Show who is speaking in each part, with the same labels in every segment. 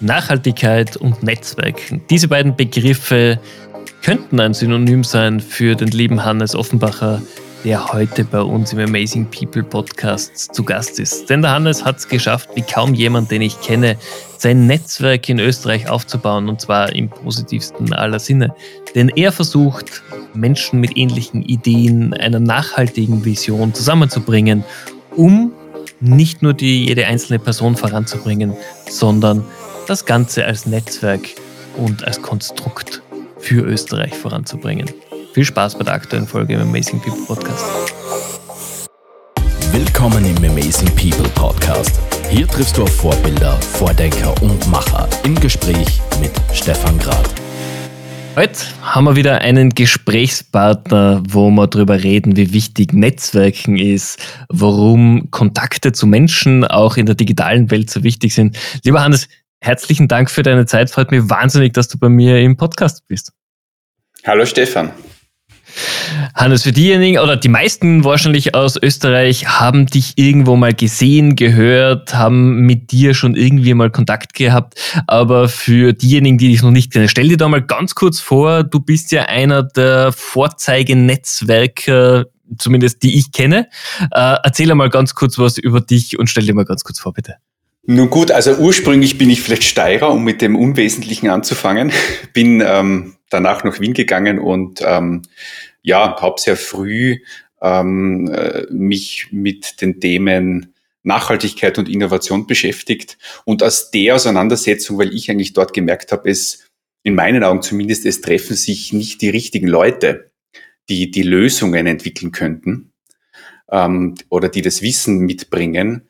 Speaker 1: Nachhaltigkeit und Netzwerken. Diese beiden Begriffe könnten ein Synonym sein für den lieben Hannes Offenbacher, der heute bei uns im Amazing People Podcast zu Gast ist. Denn der Hannes hat es geschafft, wie kaum jemand, den ich kenne, sein Netzwerk in Österreich aufzubauen und zwar im positivsten aller Sinne. Denn er versucht, Menschen mit ähnlichen Ideen, einer nachhaltigen Vision zusammenzubringen, um nicht nur die jede einzelne Person voranzubringen, sondern das Ganze als Netzwerk und als Konstrukt für Österreich voranzubringen. Viel Spaß bei der aktuellen Folge im Amazing People Podcast.
Speaker 2: Willkommen im Amazing People Podcast. Hier triffst du auf Vorbilder, Vordenker und Macher im Gespräch mit Stefan Grad.
Speaker 1: Heute haben wir wieder einen Gesprächspartner, wo wir darüber reden, wie wichtig Netzwerken ist, warum Kontakte zu Menschen auch in der digitalen Welt so wichtig sind. Lieber Hannes, herzlichen Dank für deine Zeit. Freut mich wahnsinnig, dass du bei mir im Podcast bist.
Speaker 3: Hallo Stefan.
Speaker 1: Hannes, für diejenigen oder die meisten wahrscheinlich aus Österreich haben dich irgendwo mal gesehen, gehört, haben mit dir schon irgendwie mal Kontakt gehabt. Aber für diejenigen, die dich noch nicht kennen, stell dir da mal ganz kurz vor, du bist ja einer der Vorzeigenetzwerker, zumindest die ich kenne. Äh, erzähl mal ganz kurz was über dich und stell dir mal ganz kurz vor, bitte.
Speaker 3: Nun gut, also ursprünglich bin ich vielleicht Steirer, um mit dem Unwesentlichen anzufangen. Bin ähm, danach nach Wien gegangen und ähm, ja, habe sehr früh ähm, äh, mich mit den Themen Nachhaltigkeit und Innovation beschäftigt. Und aus der Auseinandersetzung, weil ich eigentlich dort gemerkt habe, es in meinen Augen zumindest, es treffen sich nicht die richtigen Leute, die die Lösungen entwickeln könnten ähm, oder die das Wissen mitbringen,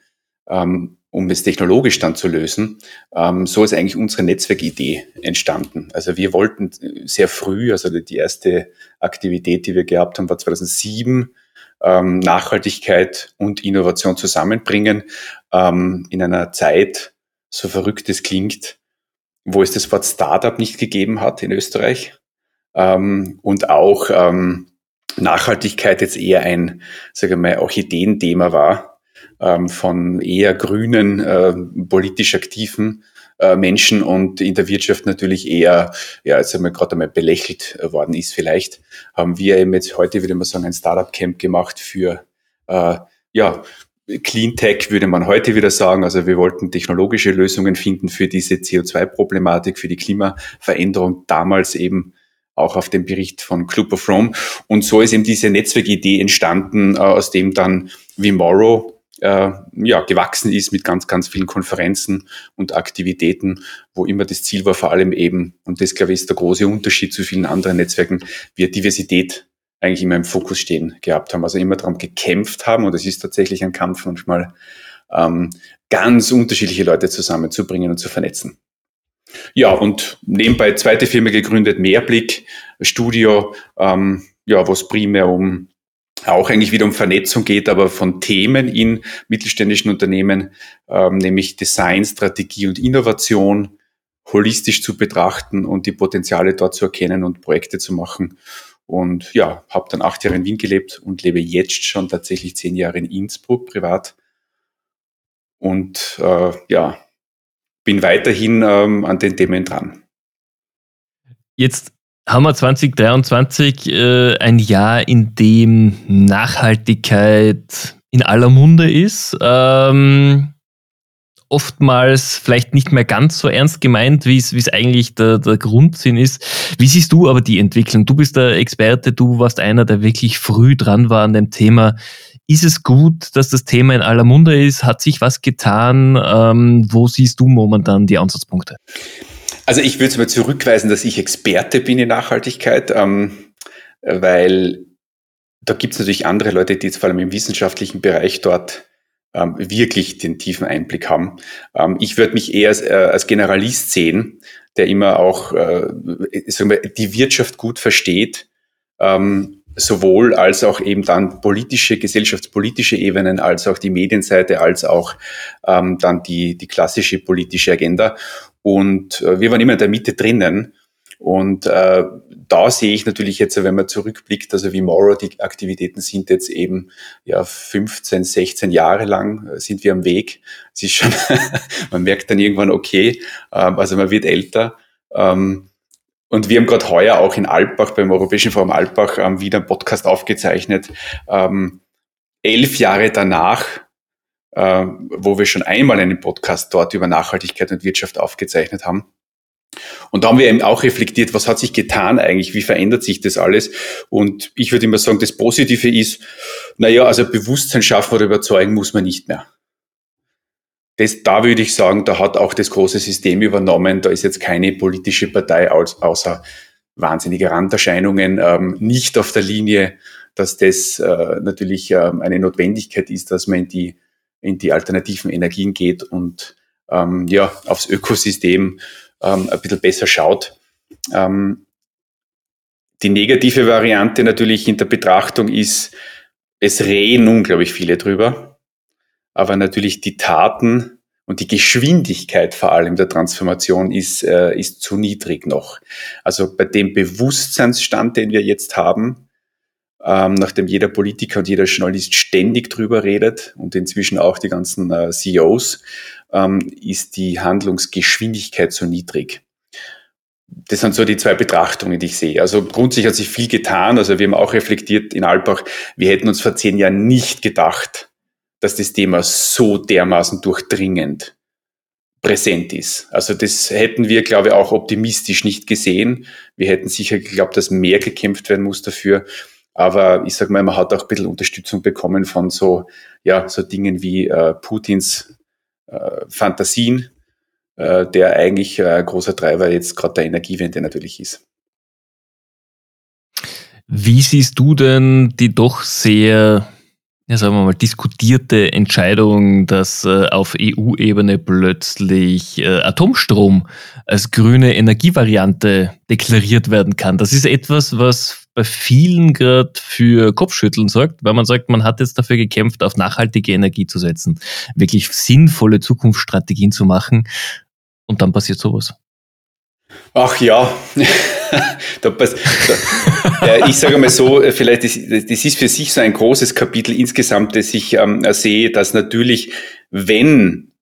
Speaker 3: ähm, um es technologisch dann zu lösen. Ähm, so ist eigentlich unsere Netzwerkidee entstanden. Also wir wollten sehr früh, also die erste Aktivität, die wir gehabt haben, war 2007, ähm, Nachhaltigkeit und Innovation zusammenbringen ähm, in einer Zeit, so verrückt es klingt, wo es das Wort Startup nicht gegeben hat in Österreich ähm, und auch ähm, Nachhaltigkeit jetzt eher ein, sage ich mal, Orchideenthema war ähm, von eher grünen, äh, politisch aktiven äh, Menschen und in der Wirtschaft natürlich eher, ja, jetzt wir gerade einmal belächelt worden ist vielleicht, haben wir eben jetzt heute, würde man sagen, ein Startup-Camp gemacht für, äh, ja, Clean Tech würde man heute wieder sagen. Also wir wollten technologische Lösungen finden für diese CO2-Problematik, für die Klimaveränderung. Damals eben auch auf dem Bericht von Club of Rome. Und so ist eben diese Netzwerkidee entstanden, äh, aus dem dann Vimoro äh, ja, gewachsen ist mit ganz, ganz vielen Konferenzen und Aktivitäten, wo immer das Ziel war, vor allem eben, und das glaube ich ist der große Unterschied zu vielen anderen Netzwerken, wir Diversität eigentlich immer im Fokus stehen gehabt haben, also immer darum gekämpft haben, und es ist tatsächlich ein Kampf manchmal, ähm, ganz unterschiedliche Leute zusammenzubringen und zu vernetzen. Ja, und nebenbei zweite Firma gegründet, Mehrblick Studio, ähm, ja, wo es primär um auch eigentlich wieder um Vernetzung geht, aber von Themen in mittelständischen Unternehmen, ähm, nämlich Design, Strategie und Innovation holistisch zu betrachten und die Potenziale dort zu erkennen und Projekte zu machen. Und ja, habe dann acht Jahre in Wien gelebt und lebe jetzt schon tatsächlich zehn Jahre in Innsbruck privat. Und äh, ja, bin weiterhin ähm, an den Themen dran.
Speaker 1: Jetzt haben wir 2023 äh, ein Jahr, in dem Nachhaltigkeit in aller Munde ist. Ähm, oftmals vielleicht nicht mehr ganz so ernst gemeint, wie es eigentlich der, der Grundsinn ist. Wie siehst du aber die Entwicklung? Du bist der Experte, du warst einer, der wirklich früh dran war an dem Thema. Ist es gut, dass das Thema in aller Munde ist? Hat sich was getan? Ähm, wo siehst du momentan die Ansatzpunkte?
Speaker 3: Also ich würde es mal zurückweisen, dass ich Experte bin in Nachhaltigkeit, ähm, weil da gibt es natürlich andere Leute, die jetzt vor allem im wissenschaftlichen Bereich dort ähm, wirklich den tiefen Einblick haben. Ähm, ich würde mich eher als, äh, als, Generalist sehen, der immer auch äh, sagen wir, die Wirtschaft gut versteht, ähm, sowohl als auch eben dann politische, gesellschaftspolitische Ebenen, als auch die Medienseite, als auch ähm, dann die, die klassische politische Agenda. Und äh, wir waren immer in der Mitte drinnen. Und äh, da sehe ich natürlich jetzt, wenn man zurückblickt, also wie Moro, die Aktivitäten sind jetzt eben ja 15, 16 Jahre lang äh, sind wir am Weg. Es ist schon, man merkt dann irgendwann, okay, ähm, also man wird älter. Ähm, und wir haben gerade heuer auch in Alpbach, beim Europäischen Forum Alpbach, ähm, wieder einen Podcast aufgezeichnet. Ähm, elf Jahre danach, äh, wo wir schon einmal einen Podcast dort über Nachhaltigkeit und Wirtschaft aufgezeichnet haben. Und da haben wir eben auch reflektiert, was hat sich getan eigentlich, wie verändert sich das alles? Und ich würde immer sagen, das Positive ist, naja, also Bewusstsein schaffen oder überzeugen muss man nicht mehr. Das, da würde ich sagen, da hat auch das große System übernommen. Da ist jetzt keine politische Partei aus, außer wahnsinnige Randerscheinungen ähm, nicht auf der Linie, dass das äh, natürlich ähm, eine Notwendigkeit ist, dass man in die, in die alternativen Energien geht und ähm, ja, aufs Ökosystem ähm, ein bisschen besser schaut. Ähm, die negative Variante natürlich in der Betrachtung ist, es reden unglaublich viele drüber, aber natürlich die Taten und die Geschwindigkeit vor allem der Transformation ist, äh, ist zu niedrig noch. Also bei dem Bewusstseinsstand, den wir jetzt haben, ähm, nachdem jeder Politiker und jeder Journalist ständig drüber redet und inzwischen auch die ganzen äh, CEOs, ähm, ist die Handlungsgeschwindigkeit so niedrig. Das sind so die zwei Betrachtungen, die ich sehe. Also grundsätzlich hat sich viel getan. Also wir haben auch reflektiert in Alpbach, wir hätten uns vor zehn Jahren nicht gedacht, dass das Thema so dermaßen durchdringend präsent ist. Also das hätten wir, glaube ich, auch optimistisch nicht gesehen. Wir hätten sicher geglaubt, dass mehr gekämpft werden muss dafür. Aber ich sage mal, man hat auch ein bisschen Unterstützung bekommen von so, ja, so Dingen wie äh, Putins äh, Fantasien, äh, der eigentlich ein großer Treiber jetzt gerade der Energiewende natürlich ist.
Speaker 1: Wie siehst du denn die doch sehr, ja, sagen wir mal, diskutierte Entscheidung, dass äh, auf EU-Ebene plötzlich äh, Atomstrom als grüne Energievariante deklariert werden kann? Das ist etwas, was bei vielen gerade für Kopfschütteln sorgt, weil man sagt, man hat jetzt dafür gekämpft, auf nachhaltige Energie zu setzen, wirklich sinnvolle Zukunftsstrategien zu machen und dann passiert sowas.
Speaker 3: Ach ja, da da, ich sage mal so, vielleicht ist, das ist für sich so ein großes Kapitel insgesamt, das ich ähm, sehe, dass natürlich, wenn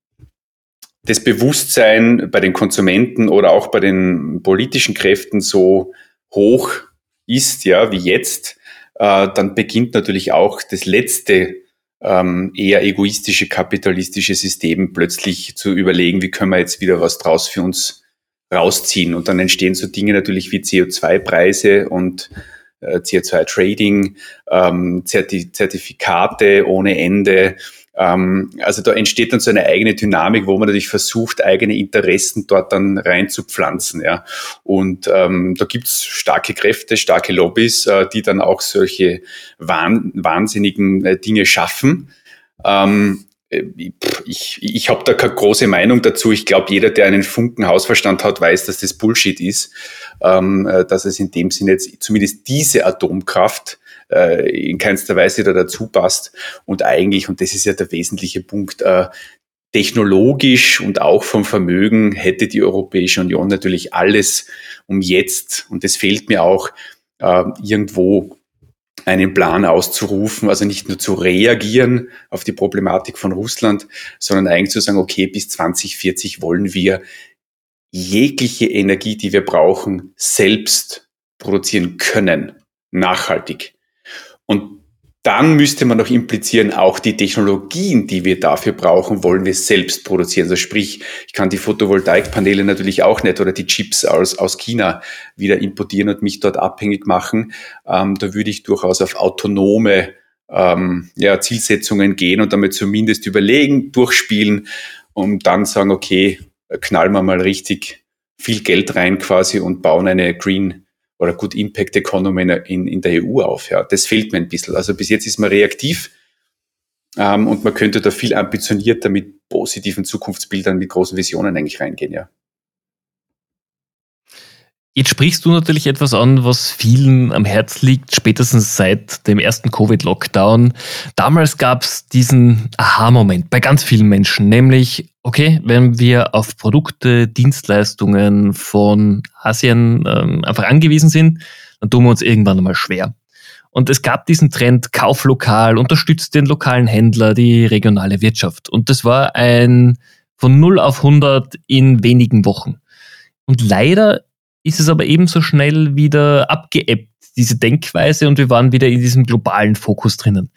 Speaker 3: das Bewusstsein bei den Konsumenten oder auch bei den politischen Kräften so hoch ist, ja, wie jetzt, äh, dann beginnt natürlich auch das letzte ähm, eher egoistische kapitalistische System plötzlich zu überlegen, wie können wir jetzt wieder was draus für uns rausziehen. Und dann entstehen so Dinge natürlich wie CO2-Preise und äh, CO2-Trading, ähm, Zertifikate ohne Ende, also da entsteht dann so eine eigene Dynamik, wo man natürlich versucht, eigene Interessen dort dann reinzupflanzen. Ja. Und ähm, da gibt's starke Kräfte, starke Lobbys, äh, die dann auch solche wahn wahnsinnigen äh, Dinge schaffen. Ähm, äh, ich, ich habe da keine große Meinung dazu. Ich glaube, jeder, der einen Funken Hausverstand hat, weiß, dass das Bullshit ist, ähm, äh, dass es in dem Sinne jetzt zumindest diese Atomkraft äh, in keinster Weise da dazu passt. Und eigentlich, und das ist ja der wesentliche Punkt, äh, technologisch und auch vom Vermögen hätte die Europäische Union natürlich alles, um jetzt, und das fehlt mir auch, äh, irgendwo einen Plan auszurufen, also nicht nur zu reagieren auf die Problematik von Russland, sondern eigentlich zu sagen, okay, bis 2040 wollen wir jegliche Energie, die wir brauchen, selbst produzieren können, nachhaltig. Und dann müsste man noch implizieren, auch die Technologien, die wir dafür brauchen, wollen wir selbst produzieren. Also sprich, ich kann die Photovoltaikpaneele natürlich auch nicht oder die Chips aus, aus China wieder importieren und mich dort abhängig machen. Ähm, da würde ich durchaus auf autonome ähm, ja, Zielsetzungen gehen und damit zumindest überlegen, durchspielen und dann sagen, okay, knallen wir mal richtig viel Geld rein quasi und bauen eine Green oder Good Impact Economy in, in der EU auf. Ja. Das fehlt mir ein bisschen. Also bis jetzt ist man reaktiv ähm, und man könnte da viel ambitionierter mit positiven Zukunftsbildern, mit großen Visionen eigentlich reingehen, ja.
Speaker 1: Jetzt sprichst du natürlich etwas an, was vielen am Herz liegt, spätestens seit dem ersten Covid-Lockdown. Damals gab es diesen Aha-Moment bei ganz vielen Menschen, nämlich, okay, wenn wir auf Produkte, Dienstleistungen von Asien ähm, einfach angewiesen sind, dann tun wir uns irgendwann einmal schwer. Und es gab diesen Trend, kauf lokal, unterstützt den lokalen Händler, die regionale Wirtschaft. Und das war ein von 0 auf 100 in wenigen Wochen. Und leider ist es aber ebenso schnell wieder abgeebbt, diese Denkweise, und wir waren wieder in diesem globalen Fokus drinnen.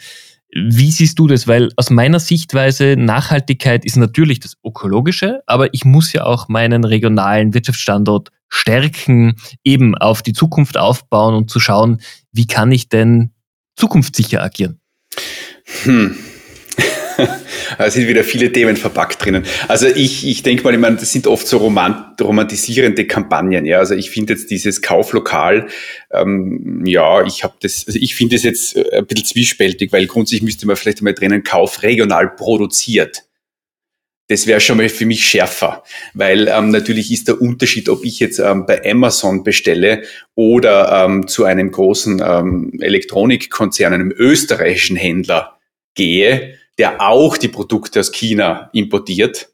Speaker 1: Wie siehst du das? Weil aus meiner Sichtweise Nachhaltigkeit ist natürlich das Ökologische, aber ich muss ja auch meinen regionalen Wirtschaftsstandort stärken, eben auf die Zukunft aufbauen und zu schauen, wie kann ich denn zukunftssicher agieren?
Speaker 3: Hm. Da sind wieder viele Themen verpackt drinnen. Also ich, ich denke mal, ich meine, das sind oft so romant romantisierende Kampagnen. Ja, also ich finde jetzt dieses Kauflokal, ähm, ja, ich habe das, also ich finde es jetzt ein bisschen zwiespältig, weil grundsätzlich müsste man vielleicht mal drinnen Kauf regional produziert. Das wäre schon mal für mich schärfer, weil ähm, natürlich ist der Unterschied, ob ich jetzt ähm, bei Amazon bestelle oder ähm, zu einem großen ähm, Elektronikkonzern, einem österreichischen Händler gehe der auch die Produkte aus China importiert.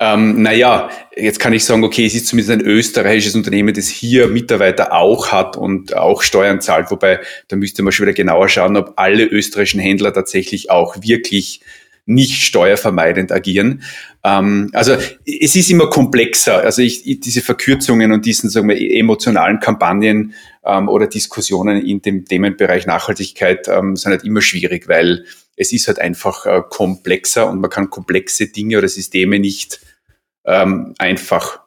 Speaker 3: Ähm, naja, jetzt kann ich sagen, okay, es ist zumindest ein österreichisches Unternehmen, das hier Mitarbeiter auch hat und auch Steuern zahlt, wobei da müsste man schon wieder genauer schauen, ob alle österreichischen Händler tatsächlich auch wirklich nicht steuervermeidend agieren. Ähm, also es ist immer komplexer. Also ich, diese Verkürzungen und diesen sagen wir, emotionalen Kampagnen ähm, oder Diskussionen in dem Themenbereich Nachhaltigkeit ähm, sind halt immer schwierig, weil es ist halt einfach äh, komplexer und man kann komplexe Dinge oder Systeme nicht ähm, einfach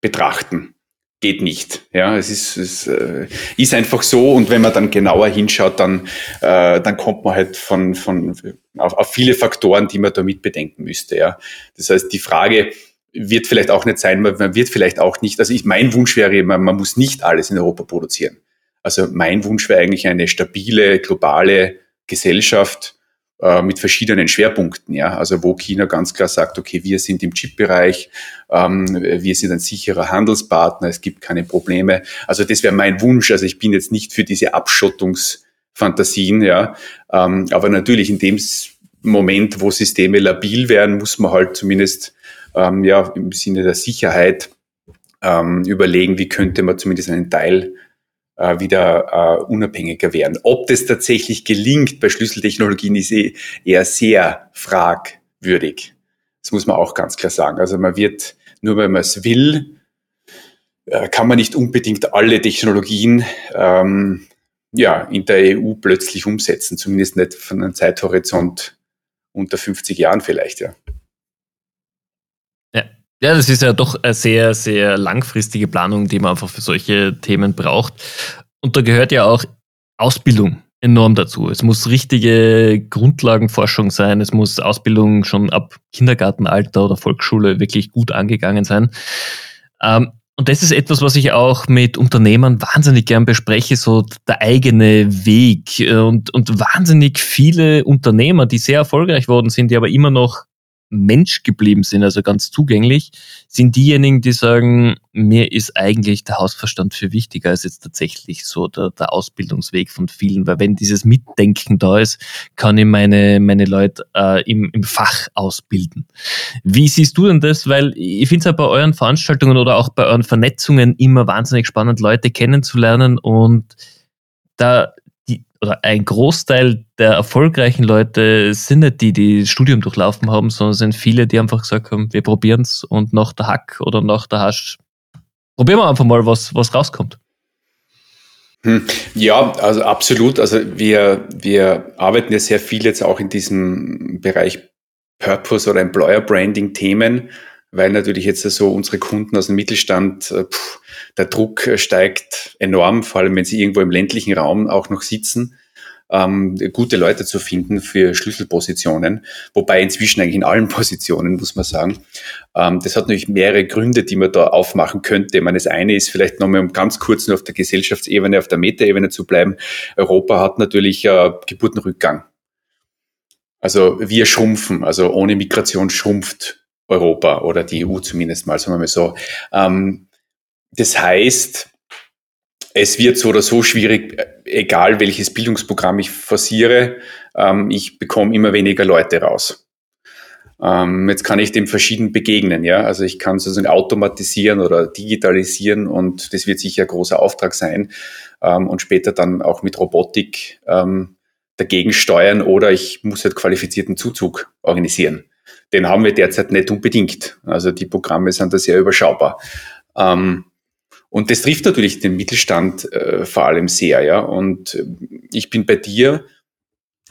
Speaker 3: betrachten. Geht nicht. Ja, es ist, es äh, ist einfach so und wenn man dann genauer hinschaut, dann, äh, dann kommt man halt von, von auf, auf viele Faktoren, die man damit bedenken müsste. Ja. Das heißt, die Frage, wird vielleicht auch nicht sein, man wird vielleicht auch nicht, also ich, mein Wunsch wäre, man, man muss nicht alles in Europa produzieren. Also mein Wunsch wäre eigentlich eine stabile, globale Gesellschaft, äh, mit verschiedenen Schwerpunkten, ja. Also wo China ganz klar sagt, okay, wir sind im Chip-Bereich, ähm, wir sind ein sicherer Handelspartner, es gibt keine Probleme. Also das wäre mein Wunsch. Also ich bin jetzt nicht für diese Abschottungsfantasien, ja. Ähm, aber natürlich in dem Moment, wo Systeme labil werden, muss man halt zumindest ähm, ja im Sinne der Sicherheit ähm, überlegen, wie könnte man zumindest einen Teil äh, wieder äh, unabhängiger werden. Ob das tatsächlich gelingt bei Schlüsseltechnologien ist eh eher sehr fragwürdig. Das muss man auch ganz klar sagen. Also man wird, nur weil man es will, äh, kann man nicht unbedingt alle Technologien ähm, ja, in der EU plötzlich umsetzen, zumindest nicht von einem Zeithorizont unter 50 Jahren vielleicht, ja.
Speaker 1: Ja, das ist ja doch eine sehr, sehr langfristige Planung, die man einfach für solche Themen braucht. Und da gehört ja auch Ausbildung enorm dazu. Es muss richtige Grundlagenforschung sein. Es muss Ausbildung schon ab Kindergartenalter oder Volksschule wirklich gut angegangen sein. Ähm, und das ist etwas, was ich auch mit Unternehmern wahnsinnig gern bespreche, so der eigene Weg. Und, und wahnsinnig viele Unternehmer, die sehr erfolgreich worden sind, die aber immer noch Mensch geblieben sind, also ganz zugänglich, sind diejenigen, die sagen, mir ist eigentlich der Hausverstand für wichtiger als jetzt tatsächlich so der, der Ausbildungsweg von vielen, weil wenn dieses Mitdenken da ist, kann ich meine, meine Leute äh, im, im Fach ausbilden. Wie siehst du denn das? Weil ich finde es ja bei euren Veranstaltungen oder auch bei euren Vernetzungen immer wahnsinnig spannend, Leute kennenzulernen und da oder ein Großteil der erfolgreichen Leute sind nicht die, die das Studium durchlaufen haben, sondern sind viele, die einfach gesagt haben, wir probieren es und nach der Hack oder nach der Hasch probieren wir einfach mal, was, was rauskommt.
Speaker 3: Hm. Ja, also absolut. Also wir, wir arbeiten ja sehr viel jetzt auch in diesem Bereich Purpose oder Employer Branding Themen, weil natürlich jetzt so unsere Kunden aus dem Mittelstand, äh, pff, der Druck äh, steigt enorm, vor allem wenn sie irgendwo im ländlichen Raum auch noch sitzen, ähm, gute Leute zu finden für Schlüsselpositionen, wobei inzwischen eigentlich in allen Positionen, muss man sagen. Ähm, das hat natürlich mehrere Gründe, die man da aufmachen könnte. Ich meine, das eine ist vielleicht nochmal, um ganz kurz nur auf der Gesellschaftsebene, auf der Metaebene zu bleiben. Europa hat natürlich äh, Geburtenrückgang. Also wir schrumpfen, also ohne Migration schrumpft Europa oder die EU zumindest mal, sagen wir mal so. Ähm, das heißt, es wird so oder so schwierig, egal welches Bildungsprogramm ich forciere, ähm, ich bekomme immer weniger Leute raus. Ähm, jetzt kann ich dem verschieden begegnen, ja. Also ich kann sozusagen automatisieren oder digitalisieren und das wird sicher ein großer Auftrag sein ähm, und später dann auch mit Robotik ähm, dagegen steuern oder ich muss halt qualifizierten Zuzug organisieren. Den haben wir derzeit nicht unbedingt. Also die Programme sind da sehr überschaubar. Ähm, und das trifft natürlich den Mittelstand äh, vor allem sehr, ja. Und äh, ich bin bei dir.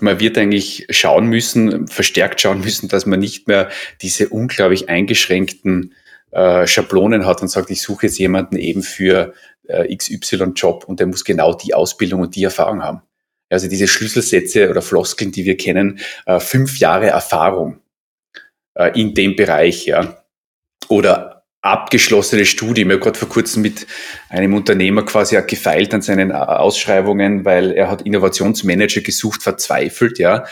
Speaker 3: Man wird eigentlich schauen müssen, verstärkt schauen müssen, dass man nicht mehr diese unglaublich eingeschränkten äh, Schablonen hat und sagt, ich suche jetzt jemanden eben für äh, XY-Job und der muss genau die Ausbildung und die Erfahrung haben. Also diese Schlüsselsätze oder Floskeln, die wir kennen, äh, fünf Jahre Erfahrung äh, in dem Bereich, ja. Oder abgeschlossene Studien. Ich habe gerade vor kurzem mit einem Unternehmer quasi gefeilt an seinen äh, Ausschreibungen, weil er hat Innovationsmanager gesucht, verzweifelt, ja.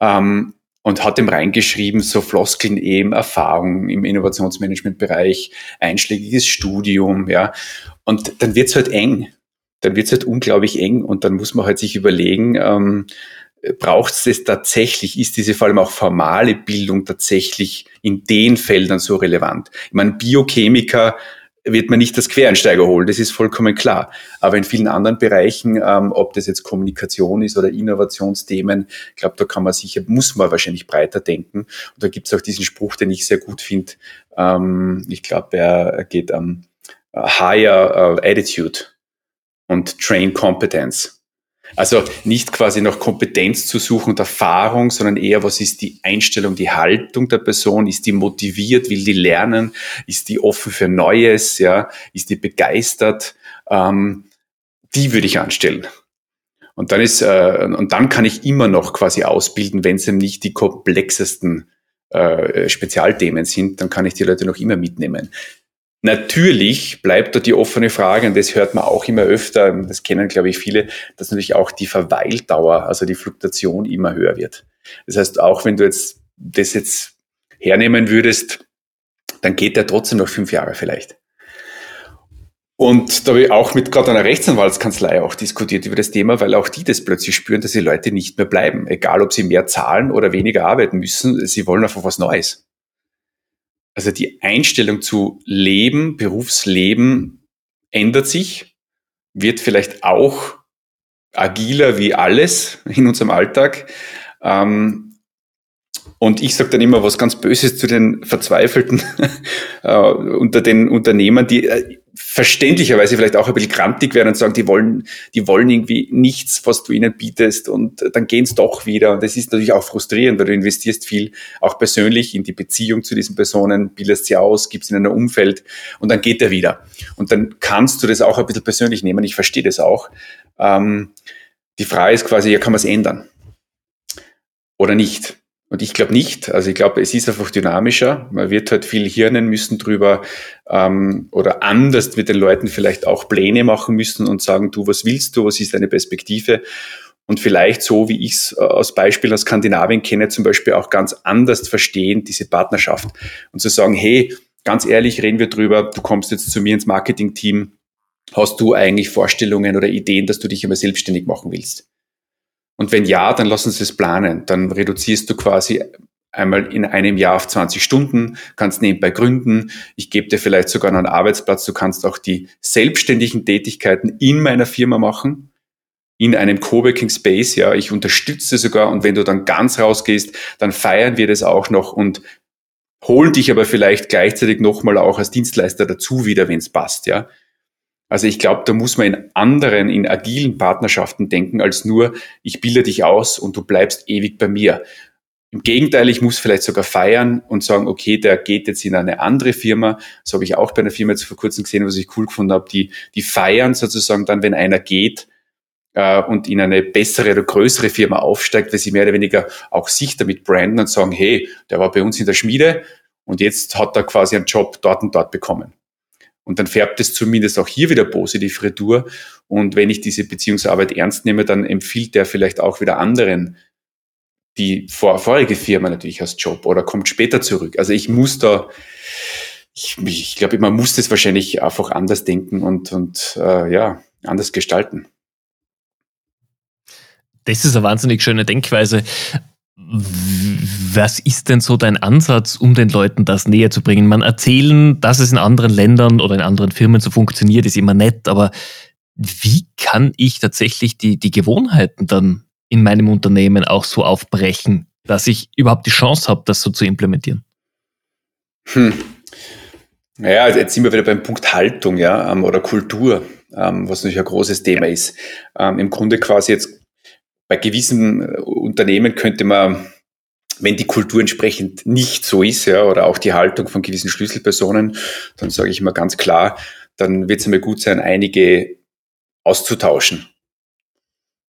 Speaker 3: Ähm, und hat ihm reingeschrieben, so Floskeln eben, Erfahrung im Innovationsmanagementbereich, einschlägiges Studium, ja. Und dann wird's halt eng. Dann wird's halt unglaublich eng und dann muss man halt sich überlegen, ähm, braucht es das tatsächlich? Ist diese vor allem auch formale Bildung tatsächlich in den Feldern so relevant? Ich meine, Biochemiker wird man nicht das Quereinsteiger holen, das ist vollkommen klar. Aber in vielen anderen Bereichen, ähm, ob das jetzt Kommunikation ist oder Innovationsthemen, ich glaube, da kann man sicher, muss man wahrscheinlich breiter denken. Und da gibt es auch diesen Spruch, den ich sehr gut finde. Ähm, ich glaube, er geht am um, Higher uh, Attitude und Train Competence. Also nicht quasi nach Kompetenz zu suchen und Erfahrung, sondern eher, was ist die Einstellung, die Haltung der Person? Ist die motiviert? Will die lernen? Ist die offen für Neues? Ja, ist die begeistert? Ähm, die würde ich anstellen. Und dann ist, äh, und dann kann ich immer noch quasi ausbilden, wenn es eben nicht die komplexesten äh, Spezialthemen sind, dann kann ich die Leute noch immer mitnehmen. Natürlich bleibt da die offene Frage, und das hört man auch immer öfter, das kennen, glaube ich, viele, dass natürlich auch die Verweildauer, also die Fluktuation immer höher wird. Das heißt, auch wenn du jetzt das jetzt hernehmen würdest, dann geht der trotzdem noch fünf Jahre vielleicht. Und da habe ich auch mit gerade einer Rechtsanwaltskanzlei auch diskutiert über das Thema, weil auch die das plötzlich spüren, dass die Leute nicht mehr bleiben. Egal, ob sie mehr zahlen oder weniger arbeiten müssen, sie wollen einfach was Neues. Also die Einstellung zu Leben, Berufsleben ändert sich, wird vielleicht auch agiler wie alles in unserem Alltag. Ähm, und ich sage dann immer was ganz Böses zu den Verzweifelten äh, unter den Unternehmern, die äh, verständlicherweise vielleicht auch ein bisschen grantig werden und sagen, die wollen, die wollen irgendwie nichts, was du ihnen bietest und dann gehen es doch wieder. Und das ist natürlich auch frustrierend, weil du investierst viel auch persönlich in die Beziehung zu diesen Personen, bildest sie aus, gibst ihnen ein Umfeld und dann geht er wieder. Und dann kannst du das auch ein bisschen persönlich nehmen. Ich verstehe das auch. Ähm, die Frage ist quasi, ja, kann man es ändern? Oder nicht? Und ich glaube nicht. Also ich glaube, es ist einfach dynamischer. Man wird halt viel hirnen müssen drüber ähm, oder anders mit den Leuten vielleicht auch Pläne machen müssen und sagen, du, was willst du, was ist deine Perspektive? Und vielleicht so, wie ich es äh, aus Beispiel aus Skandinavien kenne, zum Beispiel auch ganz anders verstehen, diese Partnerschaft. Und zu sagen, hey, ganz ehrlich, reden wir drüber, du kommst jetzt zu mir ins Marketing-Team, hast du eigentlich Vorstellungen oder Ideen, dass du dich immer selbstständig machen willst? Und wenn ja, dann lass uns das planen. Dann reduzierst du quasi einmal in einem Jahr auf 20 Stunden, kannst nebenbei gründen. Ich gebe dir vielleicht sogar einen Arbeitsplatz. Du kannst auch die selbstständigen Tätigkeiten in meiner Firma machen, in einem Coworking Space. Ja, ich unterstütze sogar. Und wenn du dann ganz rausgehst, dann feiern wir das auch noch und holen dich aber vielleicht gleichzeitig nochmal auch als Dienstleister dazu wieder, wenn es passt. Ja, also ich glaube, da muss man in anderen, in agilen Partnerschaften denken, als nur, ich bilde dich aus und du bleibst ewig bei mir. Im Gegenteil, ich muss vielleicht sogar feiern und sagen, okay, der geht jetzt in eine andere Firma. Das habe ich auch bei einer Firma jetzt vor kurzem gesehen, was ich cool gefunden habe. Die, die feiern sozusagen dann, wenn einer geht äh, und in eine bessere oder größere Firma aufsteigt, weil sie mehr oder weniger auch sich damit branden und sagen, hey, der war bei uns in der Schmiede und jetzt hat er quasi einen Job dort und dort bekommen. Und dann färbt es zumindest auch hier wieder positiv Retour. Und wenn ich diese Beziehungsarbeit ernst nehme, dann empfiehlt der vielleicht auch wieder anderen die vor, vorige Firma natürlich als Job oder kommt später zurück. Also ich muss da, ich ich glaube, man muss das wahrscheinlich einfach anders denken und, und äh, ja, anders gestalten.
Speaker 1: Das ist eine wahnsinnig schöne Denkweise. Was ist denn so dein Ansatz, um den Leuten das näher zu bringen? Man erzählen, dass es in anderen Ländern oder in anderen Firmen so funktioniert, ist immer nett, aber wie kann ich tatsächlich die, die Gewohnheiten dann in meinem Unternehmen auch so aufbrechen, dass ich überhaupt die Chance habe, das so zu implementieren?
Speaker 3: Hm. Naja, also jetzt sind wir wieder beim Punkt Haltung, ja, ähm, oder Kultur, ähm, was natürlich ein großes Thema ist. Ähm, Im Grunde quasi jetzt bei gewissen äh, Unternehmen könnte man, wenn die Kultur entsprechend nicht so ist, ja, oder auch die Haltung von gewissen Schlüsselpersonen, dann sage ich immer ganz klar, dann wird es einmal gut sein, einige auszutauschen.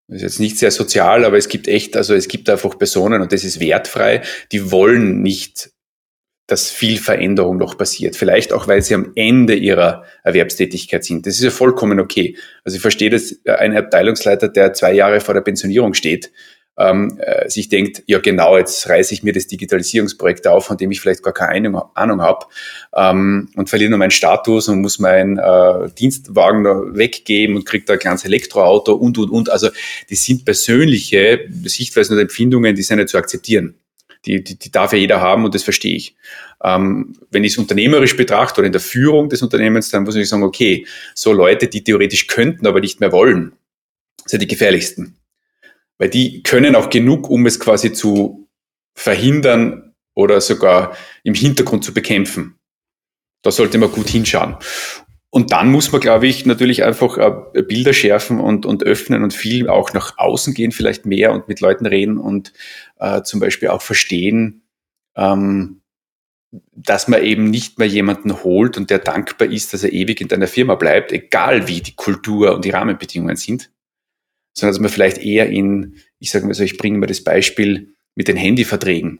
Speaker 3: Das ist jetzt nicht sehr sozial, aber es gibt echt, also es gibt einfach Personen und das ist wertfrei, die wollen nicht dass viel Veränderung noch passiert. Vielleicht auch, weil sie am Ende ihrer Erwerbstätigkeit sind. Das ist ja vollkommen okay. Also ich verstehe, dass ein Abteilungsleiter, der zwei Jahre vor der Pensionierung steht, ähm, äh, sich denkt, ja genau, jetzt reiße ich mir das Digitalisierungsprojekt auf, von dem ich vielleicht gar keine Ahnung, Ahnung habe ähm, und verliere nur meinen Status und muss meinen äh, Dienstwagen weggeben und kriegt da ein kleines Elektroauto und, und, und. Also das sind persönliche Sichtweisen und Empfindungen, die sind nicht zu akzeptieren die, die, die darf ja jeder haben und das verstehe ich. Ähm, wenn ich es unternehmerisch betrachte oder in der Führung des Unternehmens, dann muss ich sagen, okay, so Leute, die theoretisch könnten, aber nicht mehr wollen, sind die gefährlichsten. Weil die können auch genug, um es quasi zu verhindern oder sogar im Hintergrund zu bekämpfen. Da sollte man gut hinschauen. Und dann muss man, glaube ich, natürlich einfach äh, Bilder schärfen und, und öffnen und viel auch nach außen gehen, vielleicht mehr und mit Leuten reden und äh, zum Beispiel auch verstehen, ähm, dass man eben nicht mehr jemanden holt und der dankbar ist, dass er ewig in deiner Firma bleibt, egal wie die Kultur und die Rahmenbedingungen sind, sondern dass man vielleicht eher in, ich sage mal so, ich bringe mal das Beispiel mit den Handyverträgen.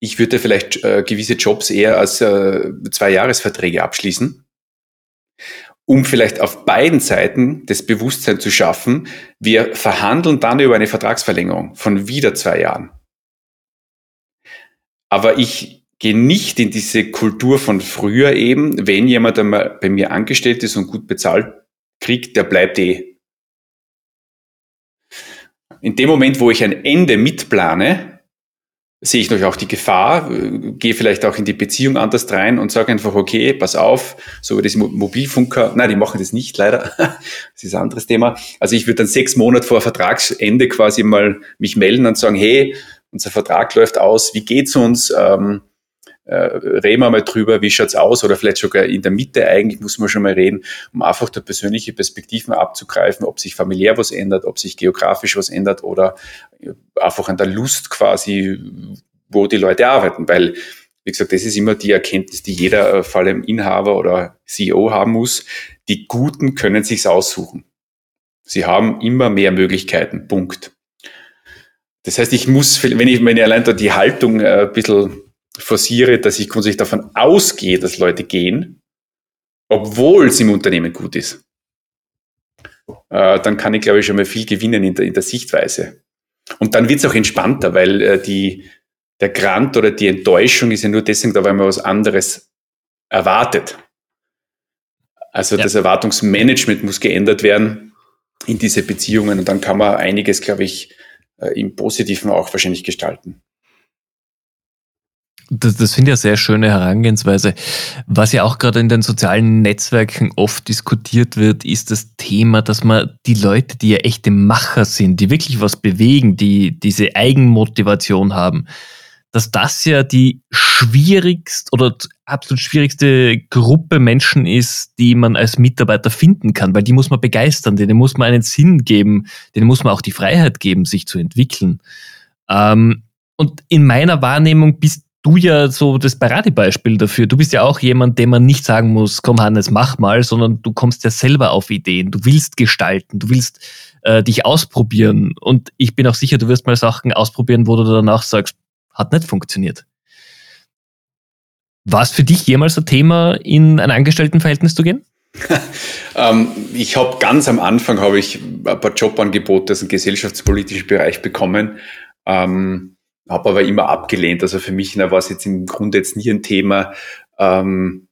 Speaker 3: Ich würde vielleicht äh, gewisse Jobs eher als äh, Zwei-Jahres-Verträge abschließen, um vielleicht auf beiden Seiten das Bewusstsein zu schaffen, wir verhandeln dann über eine Vertragsverlängerung von wieder zwei Jahren. Aber ich gehe nicht in diese Kultur von früher eben, wenn jemand einmal bei mir angestellt ist und gut bezahlt kriegt, der bleibt eh. In dem Moment, wo ich ein Ende mitplane, sehe ich natürlich auch die Gefahr, äh, gehe vielleicht auch in die Beziehung anders rein und sage einfach, okay, pass auf, so wie das Mobilfunker, nein, die machen das nicht leider, das ist ein anderes Thema. Also ich würde dann sechs Monate vor Vertragsende quasi mal mich melden und sagen, hey, unser Vertrag läuft aus, wie geht's uns? Ähm, äh, reden wir mal drüber, wie schaut's aus oder vielleicht sogar in der Mitte eigentlich muss man schon mal reden, um einfach der persönliche Perspektiven abzugreifen, ob sich familiär was ändert, ob sich geografisch was ändert oder äh, einfach an der Lust quasi, wo die Leute arbeiten, weil wie gesagt, das ist immer die Erkenntnis, die jeder, äh, vor allem Inhaber oder CEO haben muss. Die Guten können sich's aussuchen. Sie haben immer mehr Möglichkeiten. Punkt. Das heißt, ich muss, wenn ich, ich allein da die Haltung äh, ein bisschen forciere, dass ich grundsätzlich davon ausgehe, dass Leute gehen, obwohl es im Unternehmen gut ist, äh, dann kann ich, glaube ich, schon mal viel gewinnen in der, in der Sichtweise. Und dann wird es auch entspannter, weil äh, die, der Grant oder die Enttäuschung ist ja nur deswegen da, weil man was anderes erwartet. Also ja. das Erwartungsmanagement muss geändert werden in diese Beziehungen und dann kann man einiges, glaube ich, äh, im Positiven auch wahrscheinlich gestalten.
Speaker 1: Das, das finde ich eine sehr schöne Herangehensweise. Was ja auch gerade in den sozialen Netzwerken oft diskutiert wird, ist das Thema, dass man die Leute, die ja echte Macher sind, die wirklich was bewegen, die diese Eigenmotivation haben, dass das ja die schwierigst oder absolut schwierigste Gruppe Menschen ist, die man als Mitarbeiter finden kann, weil die muss man begeistern, denen muss man einen Sinn geben, denen muss man auch die Freiheit geben, sich zu entwickeln. Ähm, und in meiner Wahrnehmung bist du ja so das Paradebeispiel dafür. Du bist ja auch jemand, dem man nicht sagen muss, komm Hannes, mach mal, sondern du kommst ja selber auf Ideen. Du willst gestalten, du willst äh, dich ausprobieren. Und ich bin auch sicher, du wirst mal Sachen ausprobieren, wo du danach sagst, hat nicht funktioniert. War es für dich jemals ein Thema, in ein Angestelltenverhältnis zu gehen?
Speaker 3: ähm, ich habe ganz am Anfang habe ich ein paar Jobangebote aus dem gesellschaftspolitischen Bereich bekommen. Ähm, habe aber immer abgelehnt. Also für mich war es jetzt im Grunde jetzt nie ein Thema, ähm,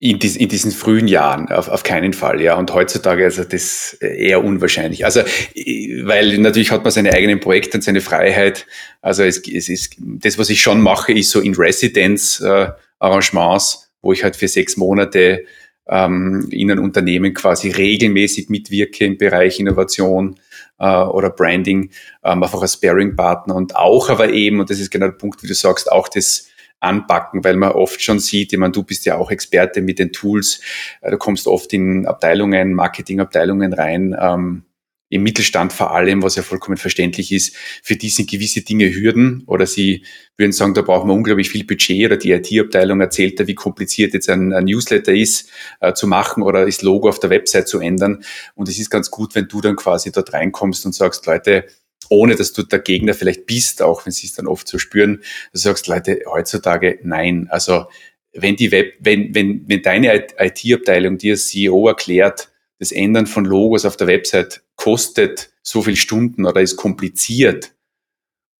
Speaker 3: in, dies, in diesen frühen Jahren auf, auf keinen Fall, ja. Und heutzutage also das eher unwahrscheinlich. Also weil natürlich hat man seine eigenen Projekte und seine Freiheit. Also es, es ist das, was ich schon mache, ist so in Residence äh, wo ich halt für sechs Monate ähm, in ein Unternehmen quasi regelmäßig mitwirke im Bereich Innovation äh, oder Branding, ähm, einfach als Sparing-Partner und auch aber eben, und das ist genau der Punkt, wie du sagst, auch das anpacken, weil man oft schon sieht, ich meine, du bist ja auch Experte mit den Tools, äh, du kommst oft in Abteilungen, Marketingabteilungen rein, ähm, im Mittelstand vor allem, was ja vollkommen verständlich ist, für die sind gewisse Dinge Hürden oder sie würden sagen, da brauchen wir unglaublich viel Budget oder die IT-Abteilung erzählt da, wie kompliziert jetzt ein, ein Newsletter ist äh, zu machen oder das Logo auf der Website zu ändern. Und es ist ganz gut, wenn du dann quasi dort reinkommst und sagst, Leute, ohne dass du der Gegner vielleicht bist, auch wenn sie es dann oft so spüren, du sagst, Leute, heutzutage nein. Also wenn die Web, wenn, wenn, wenn deine IT-Abteilung dir CEO erklärt, das Ändern von Logos auf der Website kostet so viel Stunden oder ist kompliziert,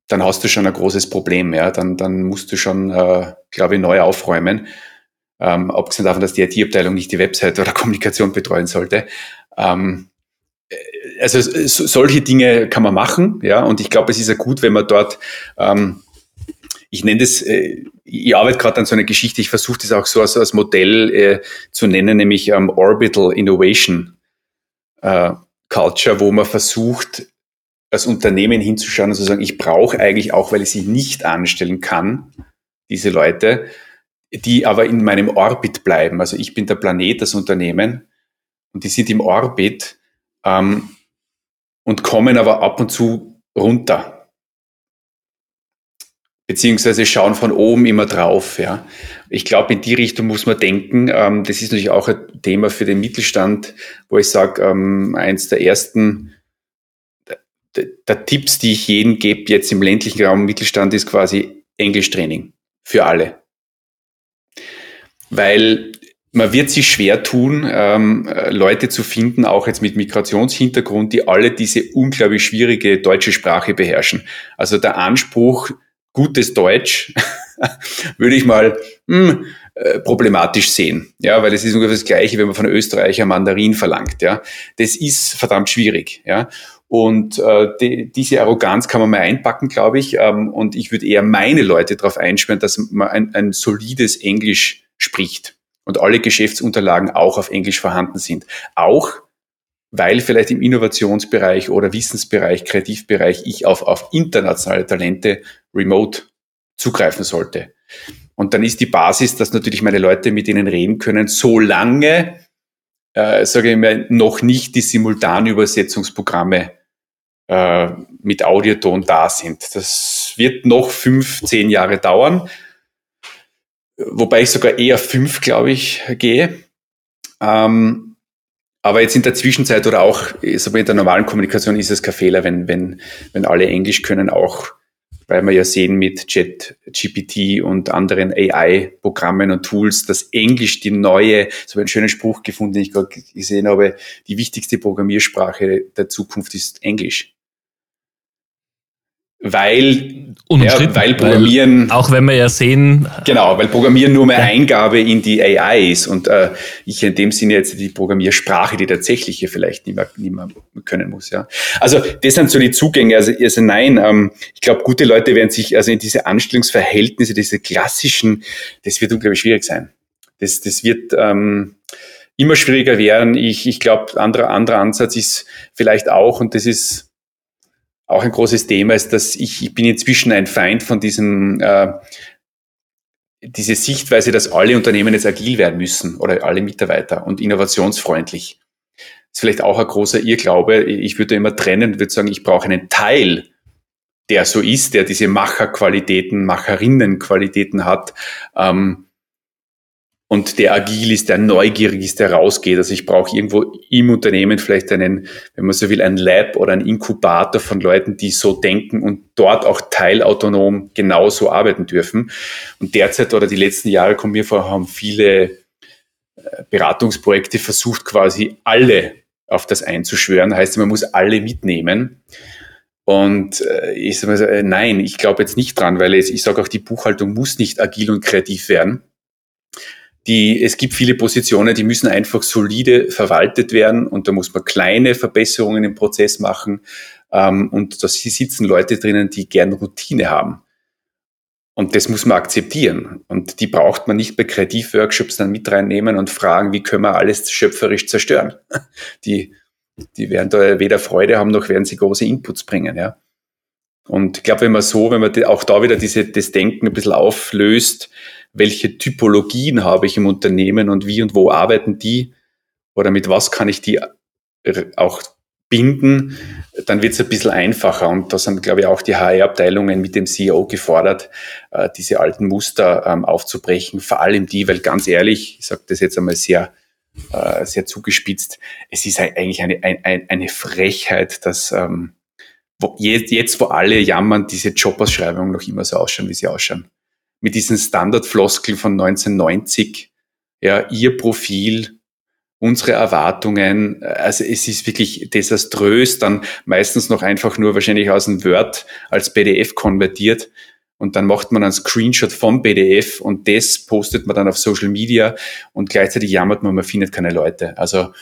Speaker 3: dann hast du schon ein großes Problem. Ja? Dann, dann musst du schon, äh, glaube ich, neu aufräumen. Ähm, abgesehen davon, dass die IT-Abteilung nicht die Website oder Kommunikation betreuen sollte. Ähm, also solche Dinge kann man machen, ja, und ich glaube, es ist ja gut, wenn man dort, ähm, ich nenne das, äh, ich arbeite gerade an so einer Geschichte, ich versuche das auch so als, als Modell äh, zu nennen, nämlich ähm, Orbital Innovation äh, Culture, wo man versucht, als Unternehmen hinzuschauen und zu sagen, ich brauche eigentlich auch, weil ich sie nicht anstellen kann, diese Leute, die aber in meinem Orbit bleiben. Also ich bin der Planet, das Unternehmen, und die sind im Orbit ähm, und kommen aber ab und zu runter. Beziehungsweise schauen von oben immer drauf. Ja. Ich glaube, in die Richtung muss man denken. Ähm, das ist natürlich auch ein Thema für den Mittelstand, wo ich sage, ähm, eins der ersten der, der Tipps, die ich jedem gebe, jetzt im ländlichen Raum Mittelstand, ist quasi Englischtraining für alle. Weil man wird sich schwer tun, ähm, Leute zu finden, auch jetzt mit Migrationshintergrund, die alle diese unglaublich schwierige deutsche Sprache beherrschen. Also der Anspruch, gutes Deutsch, würde ich mal hm, äh, problematisch sehen. Ja, weil es ist ungefähr das Gleiche, wenn man von Österreicher Mandarin verlangt. Ja, das ist verdammt schwierig. Ja, und äh, die, diese Arroganz kann man mal einpacken, glaube ich. Ähm, und ich würde eher meine Leute darauf einsperren, dass man ein, ein solides Englisch spricht und alle Geschäftsunterlagen auch auf Englisch vorhanden sind. Auch weil vielleicht im Innovationsbereich oder Wissensbereich, Kreativbereich ich auf, auf internationale Talente remote zugreifen sollte. Und dann ist die Basis, dass natürlich meine Leute mit ihnen reden können, solange, äh, sage ich mal, noch nicht die Simultanübersetzungsprogramme äh, mit Audioton da sind. Das wird noch fünf, zehn Jahre dauern wobei ich sogar eher fünf, glaube ich, gehe. Ähm, aber jetzt in der Zwischenzeit oder auch so in der normalen Kommunikation ist es kein Fehler, wenn, wenn, wenn alle Englisch können, auch weil wir ja sehen mit Chat, GPT und anderen AI-Programmen und Tools, dass Englisch die neue, so einen schönen Spruch gefunden, den ich gerade gesehen habe, die wichtigste Programmiersprache der Zukunft ist Englisch. Weil, ja, weil Programmieren.
Speaker 1: Weil, auch wenn wir ja sehen.
Speaker 3: Genau, weil Programmieren nur mehr ja. Eingabe in die AI ist und äh, ich in dem Sinne jetzt die Programmiersprache, die tatsächliche vielleicht nicht mehr, nicht mehr können muss. Ja. Also das sind so die Zugänge. Also, also nein, ähm, ich glaube, gute Leute werden sich also in diese Anstellungsverhältnisse, diese klassischen, das wird unglaublich schwierig sein. Das, das wird ähm, immer schwieriger werden. Ich, ich glaube, anderer, anderer Ansatz ist vielleicht auch, und das ist auch ein großes Thema ist, dass ich, ich bin inzwischen ein Feind von diesem, äh, diese Sichtweise, dass alle Unternehmen jetzt agil werden müssen oder alle Mitarbeiter und innovationsfreundlich. Das ist vielleicht auch ein großer Irrglaube. Ich würde immer trennen, würde sagen, ich brauche einen Teil, der so ist, der diese Macherqualitäten, Macherinnenqualitäten hat, ähm, und der agil ist, der neugierig ist, der rausgeht. Also ich brauche irgendwo im Unternehmen vielleicht einen, wenn man so will, ein Lab oder ein Inkubator von Leuten, die so denken und dort auch teilautonom genauso arbeiten dürfen. Und derzeit oder die letzten Jahre kommen mir vor, haben viele äh, Beratungsprojekte versucht, quasi alle auf das einzuschwören. Heißt, man muss alle mitnehmen. Und äh, ich sage mal äh, nein, ich glaube jetzt nicht dran, weil ich sage auch, die Buchhaltung muss nicht agil und kreativ werden die, es gibt viele Positionen, die müssen einfach solide verwaltet werden und da muss man kleine Verbesserungen im Prozess machen. Ähm, und da sitzen Leute drinnen, die gern Routine haben. Und das muss man akzeptieren. Und die braucht man nicht bei Kreativworkshops dann mit reinnehmen und fragen, wie können wir alles schöpferisch zerstören. Die, die werden da weder Freude haben, noch werden sie große Inputs bringen, ja. Und ich glaube, wenn man so, wenn man auch da wieder diese, das Denken ein bisschen auflöst, welche Typologien habe ich im Unternehmen und wie und wo arbeiten die oder mit was kann ich die auch binden, dann wird es ein bisschen einfacher. Und da sind, glaube ich, auch die HR-Abteilungen mit dem CEO gefordert, äh, diese alten Muster ähm, aufzubrechen. Vor allem die, weil ganz ehrlich, ich sage das jetzt einmal sehr, äh, sehr zugespitzt, es ist eigentlich eine, eine, eine Frechheit, dass ähm, wo, jetzt, wo alle jammern, diese Jobausschreibungen noch immer so ausschauen, wie sie ausschauen mit diesen Standardfloskeln von 1990, ja, ihr Profil, unsere Erwartungen, also es ist wirklich desaströs, dann meistens noch einfach nur wahrscheinlich aus dem Word als PDF konvertiert und dann macht man einen Screenshot vom PDF und das postet man dann auf Social Media und gleichzeitig jammert man, man findet keine Leute. Also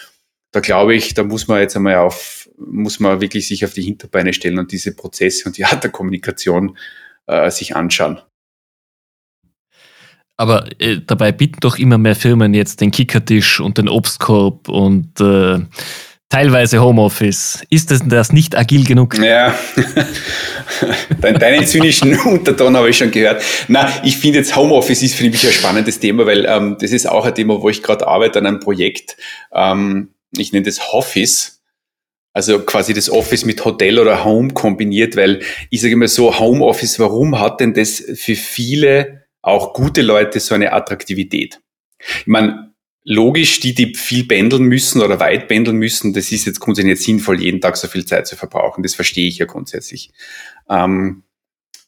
Speaker 3: da glaube ich, da muss man jetzt einmal auf, muss man wirklich sich auf die Hinterbeine stellen und diese Prozesse und die Art der Kommunikation äh, sich anschauen.
Speaker 1: Aber äh, dabei bieten doch immer mehr Firmen jetzt den Kickertisch und den Obstkorb und äh, teilweise Homeoffice. Ist das, das nicht agil genug?
Speaker 3: Ja, deinen zynischen Unterton habe ich schon gehört. Na, ich finde jetzt Homeoffice ist für mich ein spannendes Thema, weil ähm, das ist auch ein Thema, wo ich gerade arbeite an einem Projekt. Ähm, ich nenne das Office. Also quasi das Office mit Hotel oder Home kombiniert, weil ich sage immer so, Homeoffice, warum hat denn das für viele auch gute Leute so eine Attraktivität. Ich meine, logisch, die, die viel pendeln müssen oder weit pendeln müssen, das ist jetzt grundsätzlich nicht sinnvoll, jeden Tag so viel Zeit zu verbrauchen. Das verstehe ich ja grundsätzlich. Ähm,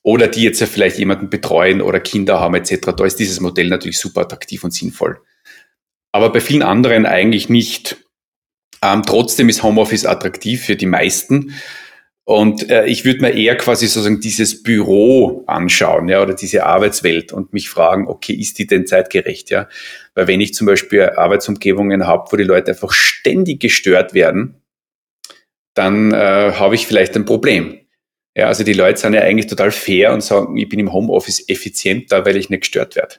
Speaker 3: oder die jetzt ja vielleicht jemanden betreuen oder Kinder haben etc. Da ist dieses Modell natürlich super attraktiv und sinnvoll. Aber bei vielen anderen eigentlich nicht. Ähm, trotzdem ist Homeoffice attraktiv für die meisten, und äh, ich würde mir eher quasi sozusagen dieses Büro anschauen, ja, oder diese Arbeitswelt und mich fragen, okay, ist die denn zeitgerecht, ja? Weil wenn ich zum Beispiel Arbeitsumgebungen habe, wo die Leute einfach ständig gestört werden, dann äh, habe ich vielleicht ein Problem. Ja, also die Leute sind ja eigentlich total fair und sagen, ich bin im Homeoffice effizienter, weil ich nicht gestört werde.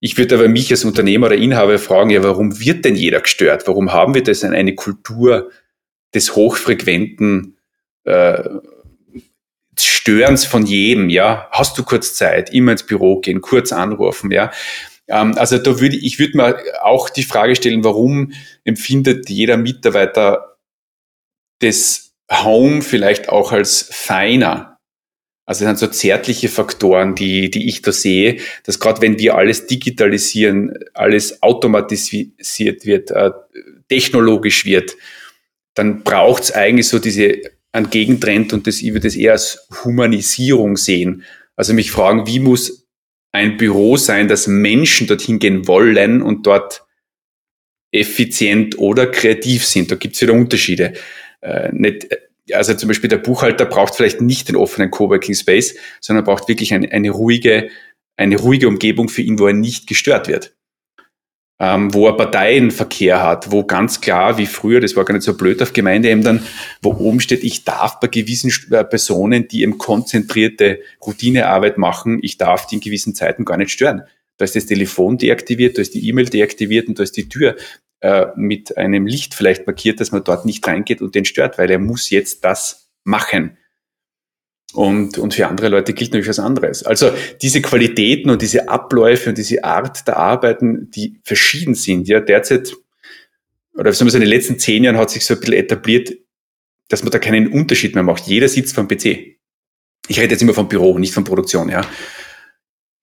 Speaker 3: Ich würde aber mich als Unternehmer oder Inhaber fragen, ja, warum wird denn jeder gestört? Warum haben wir das in eine Kultur des hochfrequenten äh, Störens von jedem, ja. Hast du kurz Zeit, immer ins Büro gehen, kurz anrufen, ja. Ähm, also da würde ich würde mir auch die Frage stellen, warum empfindet jeder Mitarbeiter das Home vielleicht auch als feiner? Also das sind so zärtliche Faktoren, die, die ich da sehe, dass gerade wenn wir alles digitalisieren, alles automatisiert wird, äh, technologisch wird, dann braucht es eigentlich so diese einen Gegentrend und das, ich würde das eher als Humanisierung sehen. Also mich fragen, wie muss ein Büro sein, dass Menschen dorthin gehen wollen und dort effizient oder kreativ sind. Da gibt es wieder Unterschiede. Äh, nicht, also zum Beispiel der Buchhalter braucht vielleicht nicht den offenen Coworking Space, sondern braucht wirklich eine, eine ruhige, eine ruhige Umgebung für ihn, wo er nicht gestört wird ähm, wo er Parteienverkehr hat, wo ganz klar, wie früher, das war gar nicht so blöd auf Gemeindeämtern, wo oben steht, ich darf bei gewissen äh, Personen, die eben konzentrierte Routinearbeit machen, ich darf die in gewissen Zeiten gar nicht stören. Da ist das Telefon deaktiviert, da ist die E-Mail deaktiviert und da ist die Tür äh, mit einem Licht vielleicht markiert, dass man dort nicht reingeht und den stört, weil er muss jetzt das machen. Und, und für andere Leute gilt natürlich was anderes. Also diese Qualitäten und diese Abläufe und diese Art der Arbeiten, die verschieden sind. Ja, derzeit, oder sagen wir so, in den letzten zehn Jahren hat sich so ein bisschen etabliert, dass man da keinen Unterschied mehr macht. Jeder sitzt vom PC. Ich rede jetzt immer vom Büro, nicht von Produktion, ja.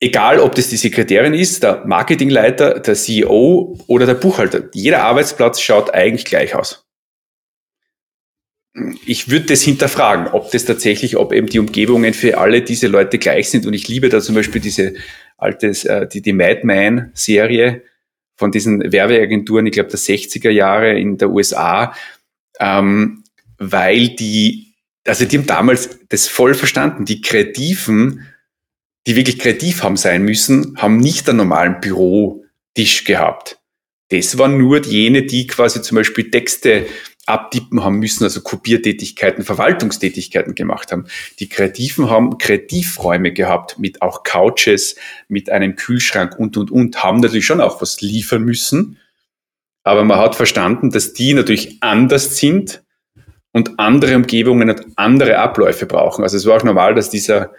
Speaker 3: Egal, ob das die Sekretärin ist, der Marketingleiter, der CEO oder der Buchhalter. Jeder Arbeitsplatz schaut eigentlich gleich aus ich würde das hinterfragen, ob das tatsächlich, ob eben die Umgebungen für alle diese Leute gleich sind. Und ich liebe da zum Beispiel diese alte, äh, die, die Madman-Serie von diesen Werbeagenturen, ich glaube der 60er Jahre in der USA, ähm, weil die, also die haben damals das voll verstanden. Die Kreativen, die wirklich kreativ haben sein müssen, haben nicht einen normalen Büro Tisch gehabt. Das waren nur jene, die quasi zum Beispiel Texte abtippen haben müssen, also Kopiertätigkeiten, Verwaltungstätigkeiten gemacht haben. Die Kreativen haben Kreativräume gehabt mit auch Couches, mit einem Kühlschrank und, und, und, haben natürlich schon auch was liefern müssen. Aber man hat verstanden, dass die natürlich anders sind und andere Umgebungen und andere Abläufe brauchen. Also es war auch normal, dass dieser,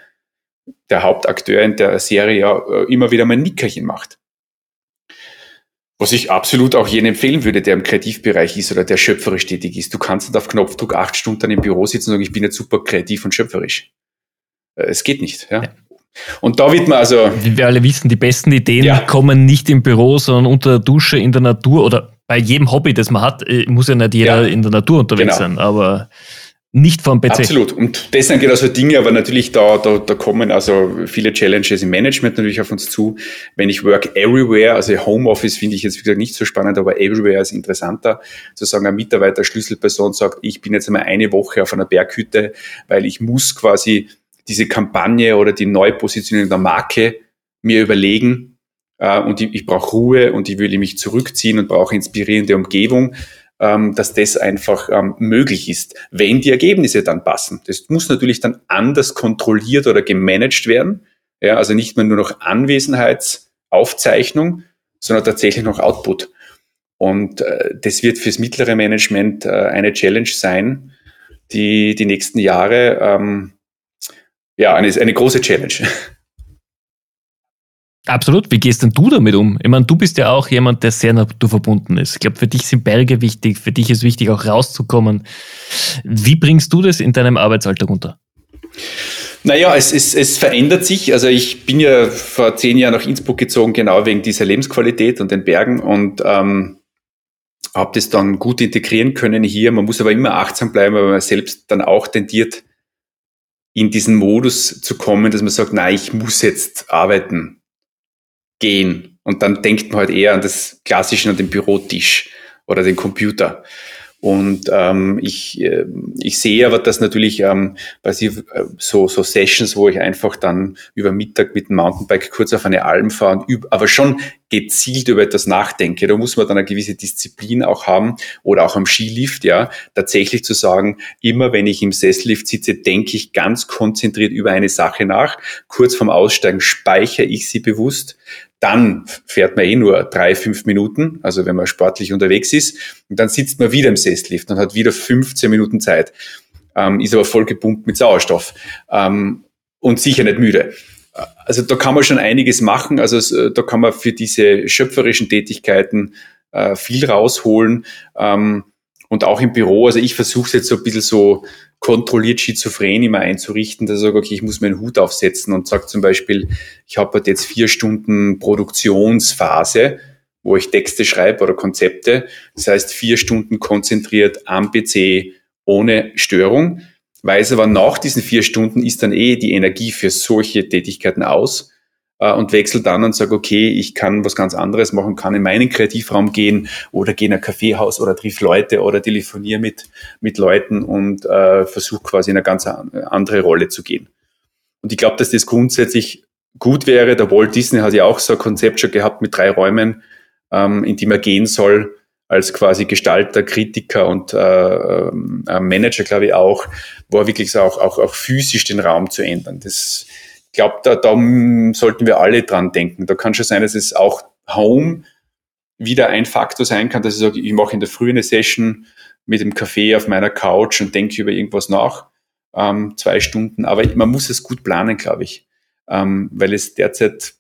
Speaker 3: der Hauptakteur in der Serie ja äh, immer wieder mal ein Nickerchen macht. Was ich absolut auch jedem empfehlen würde, der im Kreativbereich ist oder der schöpferisch tätig ist. Du kannst nicht auf Knopfdruck acht Stunden im Büro sitzen und sagen, ich bin jetzt super kreativ und schöpferisch. Äh, es geht nicht. Ja. Und da wird man also.
Speaker 1: Wie wir alle wissen, die besten Ideen ja. kommen nicht im Büro, sondern unter der Dusche in der Natur oder bei jedem Hobby, das man hat, äh, muss ja nicht jeder ja. in der Natur unterwegs genau. sein. Aber nicht vom PC.
Speaker 3: Absolut. Und das sind genau so Dinge, aber natürlich da, da, da kommen also viele Challenges im Management natürlich auf uns zu. Wenn ich work everywhere, also Homeoffice finde ich jetzt wie gesagt nicht so spannend, aber everywhere ist interessanter. Sozusagen ein Mitarbeiter, Schlüsselperson sagt, ich bin jetzt einmal eine Woche auf einer Berghütte, weil ich muss quasi diese Kampagne oder die Neupositionierung der Marke mir überlegen, äh, und ich, ich brauche Ruhe und ich will mich zurückziehen und brauche inspirierende Umgebung dass das einfach ähm, möglich ist, wenn die Ergebnisse dann passen. Das muss natürlich dann anders kontrolliert oder gemanagt werden. Ja, also nicht mehr nur noch Anwesenheitsaufzeichnung, sondern tatsächlich noch Output. Und äh, das wird fürs mittlere Management äh, eine Challenge sein, die die nächsten Jahre, ähm, ja, eine, eine große Challenge.
Speaker 1: Absolut. Wie gehst denn du damit um? Ich meine, du bist ja auch jemand, der sehr naturverbunden ist. Ich glaube, für dich sind Berge wichtig, für dich ist wichtig, auch rauszukommen. Wie bringst du das in deinem Arbeitsalltag unter?
Speaker 3: Naja, es, es, es verändert sich. Also ich bin ja vor zehn Jahren nach Innsbruck gezogen, genau wegen dieser Lebensqualität und den Bergen und ähm, habe das dann gut integrieren können hier. Man muss aber immer achtsam bleiben, weil man selbst dann auch tendiert, in diesen Modus zu kommen, dass man sagt, nein, ich muss jetzt arbeiten gehen. Und dann denkt man halt eher an das Klassische, an den Bürotisch oder den Computer. Und ähm, ich, äh, ich sehe aber, dass natürlich ähm, bei sie, äh, so, so Sessions, wo ich einfach dann über Mittag mit dem Mountainbike kurz auf eine Alm fahre, und üb, aber schon gezielt über etwas nachdenke. Da muss man dann eine gewisse Disziplin auch haben oder auch am Skilift, ja, tatsächlich zu sagen, immer wenn ich im Sessellift sitze, denke ich ganz konzentriert über eine Sache nach. Kurz vorm Aussteigen speichere ich sie bewusst dann fährt man eh nur drei, fünf Minuten, also wenn man sportlich unterwegs ist, und dann sitzt man wieder im Sesslift und hat wieder 15 Minuten Zeit, ähm, ist aber voll gepumpt mit Sauerstoff. Ähm, und sicher nicht müde. Also da kann man schon einiges machen, also da kann man für diese schöpferischen Tätigkeiten äh, viel rausholen. Ähm, und auch im Büro, also ich versuche es jetzt so ein bisschen so kontrolliert schizophren immer einzurichten, dass ich sage, okay, ich muss meinen Hut aufsetzen und sage zum Beispiel, ich habe halt jetzt vier Stunden Produktionsphase, wo ich Texte schreibe oder Konzepte. Das heißt, vier Stunden konzentriert am PC ohne Störung. Weiß aber nach diesen vier Stunden ist dann eh die Energie für solche Tätigkeiten aus äh, und wechsle dann und sage, okay, ich kann was ganz anderes machen, kann in meinen Kreativraum gehen oder gehe in ein Kaffeehaus oder triff Leute oder telefoniere mit, mit Leuten und äh, versuche quasi in eine ganz andere Rolle zu gehen. Und ich glaube, dass das grundsätzlich gut wäre. Der Walt Disney hat ja auch so ein Konzept schon gehabt mit drei Räumen, ähm, in die man gehen soll als quasi Gestalter, Kritiker und äh, äh, Manager, glaube ich, auch, wo er wirklich auch, auch, auch physisch den Raum zu ändern. Das glaube, da, da sollten wir alle dran denken. Da kann schon sein, dass es auch Home wieder ein Faktor sein kann, dass ich sage, ich mache in der Früh eine Session mit dem Kaffee auf meiner Couch und denke über irgendwas nach, ähm, zwei Stunden. Aber man muss es gut planen, glaube ich, ähm, weil es derzeit,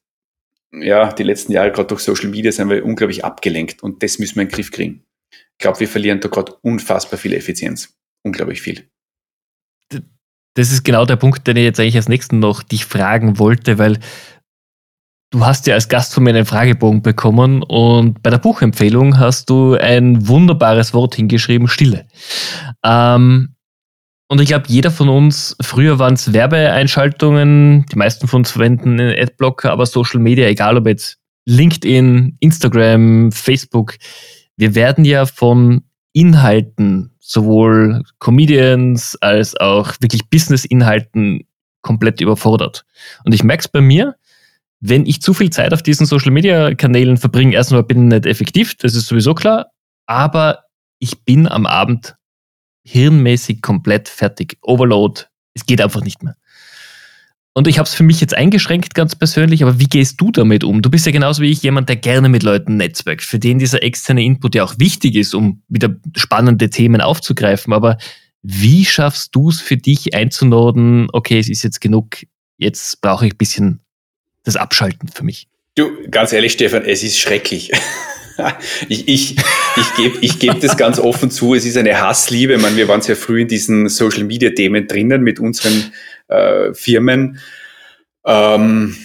Speaker 3: ja, die letzten Jahre gerade durch Social Media sind wir unglaublich abgelenkt und das müssen wir in den Griff kriegen. Ich glaube, wir verlieren da gerade unfassbar viel Effizienz. Unglaublich viel
Speaker 1: das ist genau der Punkt, den ich jetzt eigentlich als nächsten noch dich fragen wollte, weil du hast ja als Gast von mir einen Fragebogen bekommen und bei der Buchempfehlung hast du ein wunderbares Wort hingeschrieben, Stille. Ähm, und ich glaube, jeder von uns, früher waren es Werbeeinschaltungen, die meisten von uns verwenden einen Adblocker, aber Social Media, egal ob jetzt LinkedIn, Instagram, Facebook, wir werden ja von Inhalten sowohl Comedians als auch wirklich Business-Inhalten komplett überfordert. Und ich merke es bei mir, wenn ich zu viel Zeit auf diesen Social Media Kanälen verbringe, erstmal bin ich nicht effektiv, das ist sowieso klar, aber ich bin am Abend hirnmäßig komplett fertig. Overload, es geht einfach nicht mehr. Und ich habe es für mich jetzt eingeschränkt, ganz persönlich, aber wie gehst du damit um? Du bist ja genauso wie ich jemand, der gerne mit Leuten netzwerkt, für den dieser externe Input ja auch wichtig ist, um wieder spannende Themen aufzugreifen. Aber wie schaffst du es für dich einzunoden, okay, es ist jetzt genug, jetzt brauche ich ein bisschen das Abschalten für mich?
Speaker 3: Du, ganz ehrlich, Stefan, es ist schrecklich. ich ich, ich gebe ich geb das ganz offen zu. Es ist eine Hassliebe. Ich meine, wir waren sehr früh in diesen Social Media Themen drinnen mit unseren äh, Firmen. Ähm,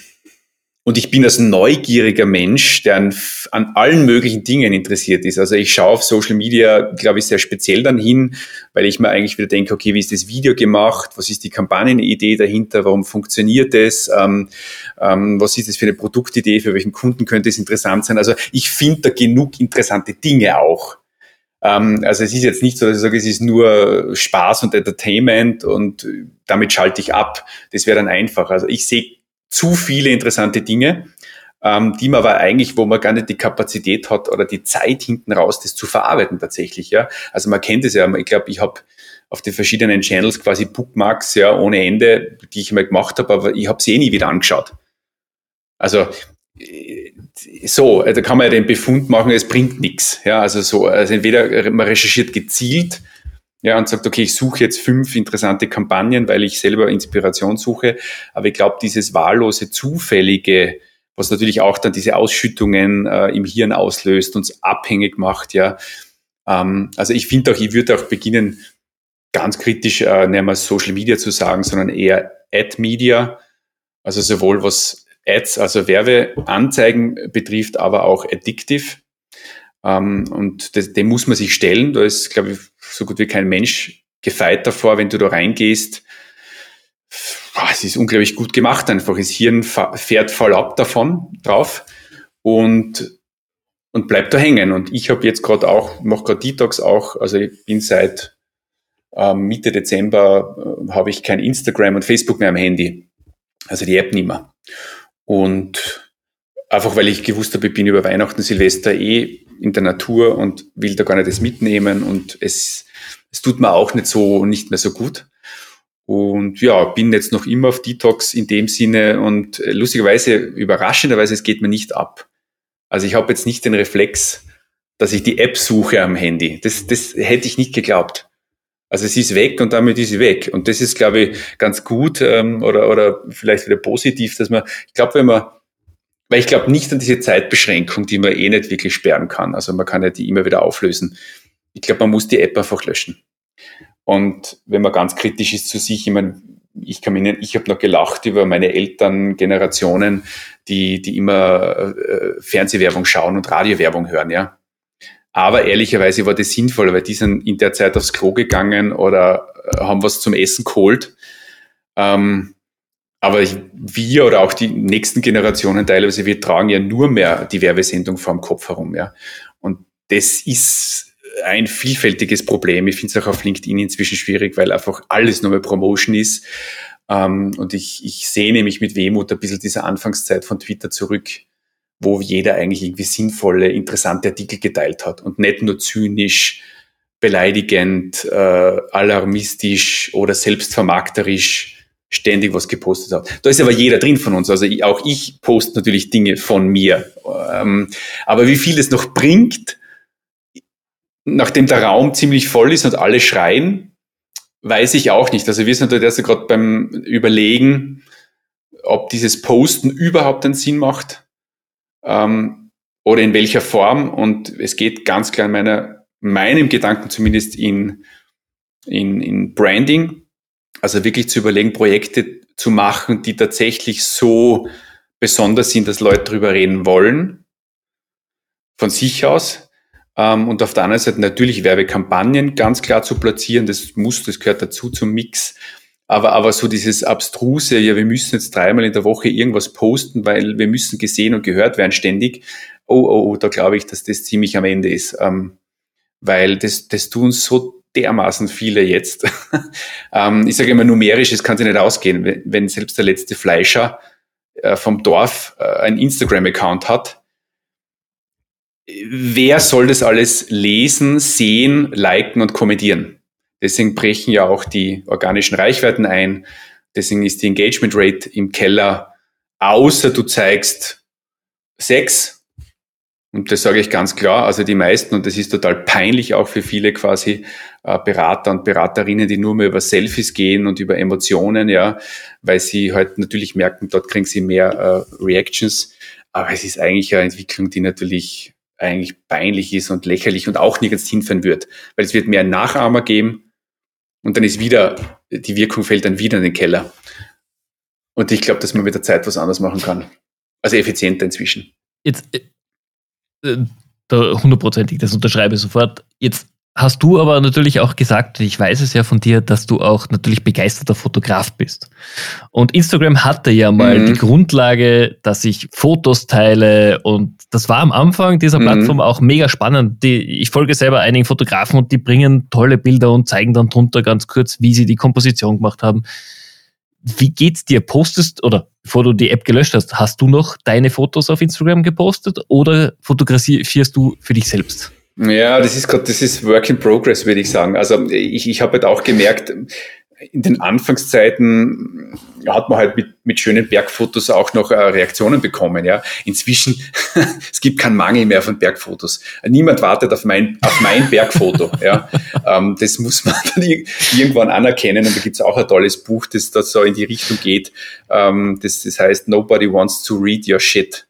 Speaker 3: und ich bin als neugieriger Mensch, der an, an, allen möglichen Dingen interessiert ist. Also ich schaue auf Social Media, glaube ich, sehr speziell dann hin, weil ich mir eigentlich wieder denke, okay, wie ist das Video gemacht? Was ist die Kampagnenidee dahinter? Warum funktioniert es? Ähm, ähm, was ist das für eine Produktidee? Für welchen Kunden könnte es interessant sein? Also ich finde da genug interessante Dinge auch. Ähm, also es ist jetzt nicht so, dass ich sage, es ist nur Spaß und Entertainment und damit schalte ich ab. Das wäre dann einfach. Also ich sehe zu viele interessante Dinge, ähm, die man aber eigentlich, wo man gar nicht die Kapazität hat oder die Zeit hinten raus, das zu verarbeiten tatsächlich. Ja, also man kennt es ja. Ich glaube, ich habe auf den verschiedenen Channels quasi Bookmarks ja ohne Ende, die ich mal gemacht habe, aber ich habe sie eh nie wieder angeschaut. Also äh, so, da kann man ja den Befund machen, es bringt nichts. Ja, also so, also entweder man recherchiert gezielt ja, und sagt, okay, ich suche jetzt fünf interessante Kampagnen, weil ich selber Inspiration suche. Aber ich glaube, dieses wahllose, zufällige, was natürlich auch dann diese Ausschüttungen äh, im Hirn auslöst, uns abhängig macht, ja. Ähm, also ich finde auch, ich würde auch beginnen, ganz kritisch äh, nicht mehr Social Media zu sagen, sondern eher Ad Media, also sowohl was Ads, also Werbeanzeigen betrifft, aber auch addictive. Ähm, und das, dem muss man sich stellen. Da ist, glaube ich, so gut wie kein Mensch gefeit davor, wenn du da reingehst. Boah, es ist unglaublich gut gemacht einfach. Das Hirn fährt voll ab davon drauf und, und bleibt da hängen. Und ich habe jetzt gerade auch, mache gerade Detox auch, also ich bin seit ähm, Mitte Dezember äh, habe ich kein Instagram und Facebook mehr am Handy. Also die App nicht mehr. Und einfach weil ich gewusst habe, ich bin über Weihnachten, Silvester eh in der Natur und will da gar nicht das mitnehmen und es, es tut mir auch nicht so, nicht mehr so gut. Und ja, bin jetzt noch immer auf Detox in dem Sinne und lustigerweise, überraschenderweise, es geht mir nicht ab. Also ich habe jetzt nicht den Reflex, dass ich die App suche am Handy. Das, das hätte ich nicht geglaubt. Also es ist weg und damit ist sie weg. Und das ist, glaube ich, ganz gut ähm, oder, oder vielleicht wieder positiv, dass man, ich glaube, wenn man weil ich glaube nicht an diese Zeitbeschränkung, die man eh nicht wirklich sperren kann. Also man kann ja die immer wieder auflösen. Ich glaube, man muss die App einfach löschen. Und wenn man ganz kritisch ist zu sich, ich meine, ich kann mich ich habe noch gelacht über meine Elterngenerationen, die, die immer äh, Fernsehwerbung schauen und Radiowerbung hören, ja. Aber ehrlicherweise war das sinnvoll, weil die sind in der Zeit aufs Klo gegangen oder äh, haben was zum Essen geholt. Ähm, aber wir oder auch die nächsten Generationen teilweise, wir tragen ja nur mehr die Werbesendung vor dem Kopf herum, ja. Und das ist ein vielfältiges Problem. Ich finde es auch auf LinkedIn inzwischen schwierig, weil einfach alles nur mehr Promotion ist. Ähm, und ich, ich sehe nämlich mit Wehmut ein bisschen diese Anfangszeit von Twitter zurück, wo jeder eigentlich irgendwie sinnvolle, interessante Artikel geteilt hat und nicht nur zynisch, beleidigend, äh, alarmistisch oder selbstvermarkterisch ständig was gepostet hat. Da ist aber jeder drin von uns. Also auch ich poste natürlich Dinge von mir. Ähm, aber wie viel es noch bringt, nachdem der Raum ziemlich voll ist und alle schreien, weiß ich auch nicht. Also wir sind da erst gerade beim Überlegen, ob dieses Posten überhaupt einen Sinn macht ähm, oder in welcher Form. Und es geht ganz klar in meiner, meinem Gedanken zumindest in, in, in Branding also wirklich zu überlegen, Projekte zu machen, die tatsächlich so besonders sind, dass Leute drüber reden wollen, von sich aus. Ähm, und auf der anderen Seite natürlich Werbekampagnen ganz klar zu platzieren, das muss, das gehört dazu zum Mix. Aber, aber so dieses abstruse, ja, wir müssen jetzt dreimal in der Woche irgendwas posten, weil wir müssen gesehen und gehört werden ständig. Oh, oh, oh, da glaube ich, dass das ziemlich am Ende ist. Ähm, weil das, das tun so dermaßen viele jetzt. ähm, ich sage immer numerisch, es kann sich nicht ausgehen. Wenn, wenn selbst der letzte Fleischer äh, vom Dorf äh, ein Instagram-Account hat, wer soll das alles lesen, sehen, liken und kommentieren? Deswegen brechen ja auch die organischen Reichweiten ein. Deswegen ist die Engagement Rate im Keller, außer du zeigst Sex. Und das sage ich ganz klar. Also die meisten, und das ist total peinlich auch für viele quasi äh, Berater und Beraterinnen, die nur mehr über Selfies gehen und über Emotionen, ja, weil sie halt natürlich merken, dort kriegen sie mehr äh, Reactions. Aber es ist eigentlich eine Entwicklung, die natürlich eigentlich peinlich ist und lächerlich und auch nirgends hinführen wird. Weil es wird mehr Nachahmer geben und dann ist wieder, die Wirkung fällt dann wieder in den Keller. Und ich glaube, dass man mit der Zeit was anderes machen kann. Also effizienter inzwischen.
Speaker 1: Jetzt, äh, da hundertprozentig, das unterschreibe ich sofort. Jetzt hast du aber natürlich auch gesagt, ich weiß es ja von dir, dass du auch natürlich begeisterter Fotograf bist. Und Instagram hatte ja mal mhm. die Grundlage, dass ich Fotos teile und das war am Anfang dieser mhm. Plattform auch mega spannend. Die, ich folge selber einigen Fotografen und die bringen tolle Bilder und zeigen dann drunter ganz kurz, wie sie die Komposition gemacht haben. Wie geht's dir? Postest oder bevor du die App gelöscht hast, hast du noch deine Fotos auf Instagram gepostet oder fotografierst du für dich selbst?
Speaker 3: Ja, das ist gerade, das ist Work in Progress, würde ich sagen. Also ich, ich habe halt auch gemerkt, in den Anfangszeiten hat man halt mit, mit schönen Bergfotos auch noch äh, Reaktionen bekommen. Ja, inzwischen es gibt keinen Mangel mehr von Bergfotos. Niemand wartet auf mein auf mein Bergfoto. ja, ähm, das muss man dann irgendwann anerkennen. Und da gibt es auch ein tolles Buch, das da so in die Richtung geht. Ähm, das, das heißt Nobody wants to read your shit.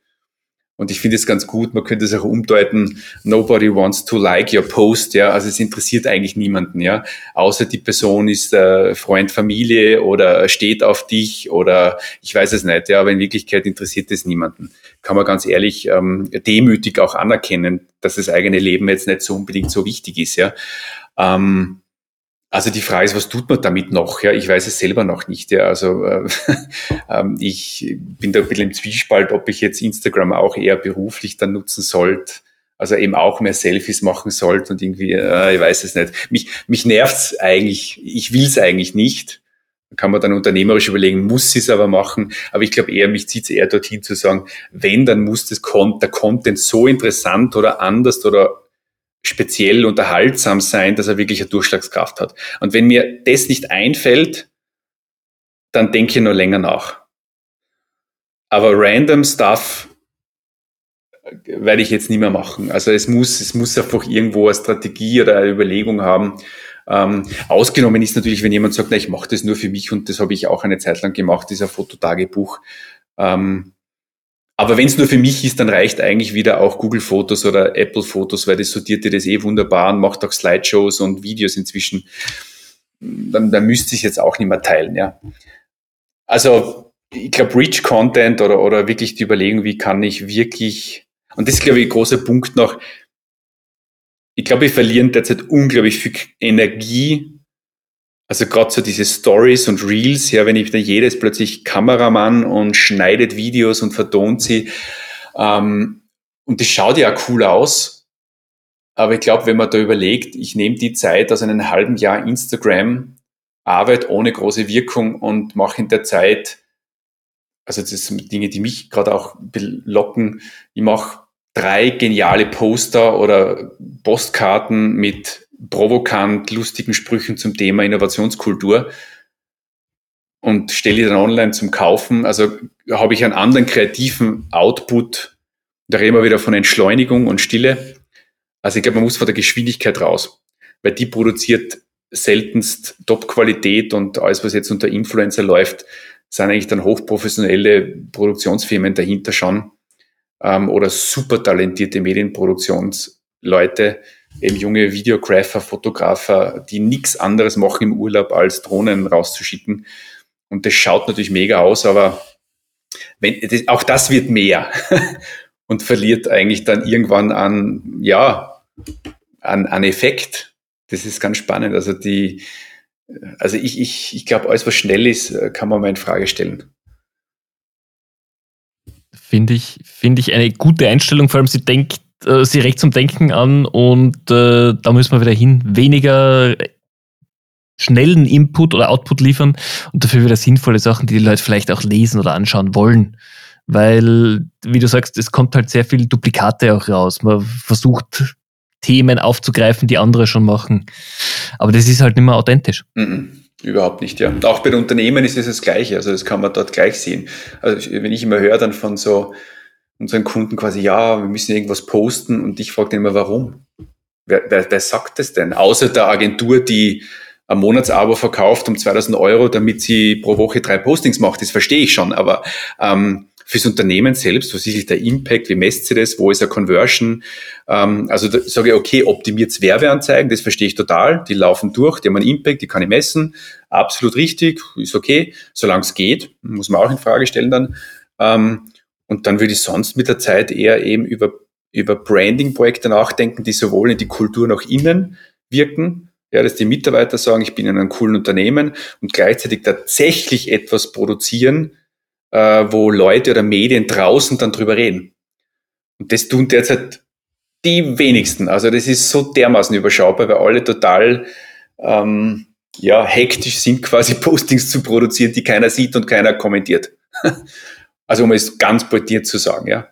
Speaker 3: Und ich finde es ganz gut, man könnte es auch umdeuten, nobody wants to like your post, ja, also es interessiert eigentlich niemanden, ja, außer die Person ist äh, Freund, Familie oder steht auf dich oder ich weiß es nicht, ja, aber in Wirklichkeit interessiert es niemanden. Kann man ganz ehrlich ähm, demütig auch anerkennen, dass das eigene Leben jetzt nicht so unbedingt so wichtig ist, ja. Ähm, also die Frage ist, was tut man damit noch? Ja, ich weiß es selber noch nicht. Ja, also äh, äh, ich bin da ein bisschen im Zwiespalt, ob ich jetzt Instagram auch eher beruflich dann nutzen sollte. Also eben auch mehr Selfies machen sollte und irgendwie, äh, ich weiß es nicht. Mich, mich nervt's eigentlich. Ich will's eigentlich nicht. Da kann man dann unternehmerisch überlegen, muss sie es aber machen. Aber ich glaube eher, mich zieht's eher dorthin zu sagen, wenn, dann muss das, der Content so interessant oder anders oder speziell unterhaltsam sein, dass er wirklich eine Durchschlagskraft hat. Und wenn mir das nicht einfällt, dann denke ich nur länger nach. Aber random Stuff werde ich jetzt nicht mehr machen. Also es muss, es muss einfach irgendwo eine Strategie oder eine Überlegung haben. Ähm, ausgenommen ist natürlich, wenn jemand sagt, na, ich mache das nur für mich und das habe ich auch eine Zeit lang gemacht, dieser Fototagebuch. Ähm, aber wenn es nur für mich ist, dann reicht eigentlich wieder auch Google Fotos oder Apple Fotos, weil das sortiert dir das eh wunderbar und macht auch Slideshows und Videos inzwischen. Dann, dann müsste ich jetzt auch nicht mehr teilen, ja. Also, ich glaube, Rich Content oder, oder wirklich die Überlegung, wie kann ich wirklich, und das ist, glaube ich, ein großer Punkt noch, ich glaube, wir verlieren derzeit unglaublich viel Energie also gerade so diese Stories und Reels, ja, wenn ich da jedes plötzlich Kameramann und schneidet Videos und vertont sie. Ähm, und das schaut ja cool aus. Aber ich glaube, wenn man da überlegt, ich nehme die Zeit aus einem halben Jahr Instagram, Arbeit ohne große Wirkung und mache in der Zeit, also das sind Dinge, die mich gerade auch locken, ich mache drei geniale Poster oder Postkarten mit provokant lustigen Sprüchen zum Thema Innovationskultur und stelle die dann online zum Kaufen. Also habe ich einen anderen kreativen Output. Da reden wir wieder von Entschleunigung und Stille. Also ich glaube, man muss von der Geschwindigkeit raus, weil die produziert seltenst Top-Qualität und alles, was jetzt unter Influencer läuft, sind eigentlich dann hochprofessionelle Produktionsfirmen dahinter schon ähm, oder super talentierte Medienproduktionsleute, eben junge Videographer, Fotografer, die nichts anderes machen im Urlaub, als Drohnen rauszuschicken. Und das schaut natürlich mega aus, aber wenn, das, auch das wird mehr und verliert eigentlich dann irgendwann an, ja, an, an Effekt. Das ist ganz spannend. Also die, also ich, ich, ich glaube, alles, was schnell ist, kann man mal in Frage stellen.
Speaker 1: Finde ich, finde ich eine gute Einstellung, vor allem sie denkt äh, sie recht zum Denken an und äh, da müssen wir wieder hin. Weniger schnellen Input oder Output liefern und dafür wieder sinnvolle Sachen, die die Leute vielleicht auch lesen oder anschauen wollen. weil, wie du sagst, es kommt halt sehr viel Duplikate auch raus. Man versucht Themen aufzugreifen, die andere schon machen. Aber das ist halt nicht mehr authentisch.
Speaker 3: Mhm. Überhaupt nicht, ja. Und auch bei Unternehmen ist es das Gleiche. Also das kann man dort gleich sehen. Also wenn ich immer höre dann von so unseren Kunden quasi, ja, wir müssen irgendwas posten und ich frage dann immer, warum? Wer, wer, wer sagt das denn? Außer der Agentur, die ein Monatsabo verkauft um 2000 Euro, damit sie pro Woche drei Postings macht. Das verstehe ich schon. Aber ähm, fürs Unternehmen selbst, was ist der Impact, wie messt sie das, wo ist der Conversion? Ähm, also da sage ich, okay, optimiert Werbeanzeigen, das verstehe ich total, die laufen durch, die haben einen Impact, die kann ich messen, absolut richtig, ist okay, solange es geht, muss man auch in Frage stellen dann. Ähm, und dann würde ich sonst mit der Zeit eher eben über, über Branding-Projekte nachdenken, die sowohl in die Kultur nach innen wirken, ja, dass die Mitarbeiter sagen, ich bin in einem coolen Unternehmen und gleichzeitig tatsächlich etwas produzieren, äh, wo Leute oder Medien draußen dann drüber reden. Und das tun derzeit die wenigsten. Also das ist so dermaßen überschaubar, weil alle total ähm, ja, hektisch sind, quasi Postings zu produzieren, die keiner sieht und keiner kommentiert. also um es ganz pointiert zu sagen, ja.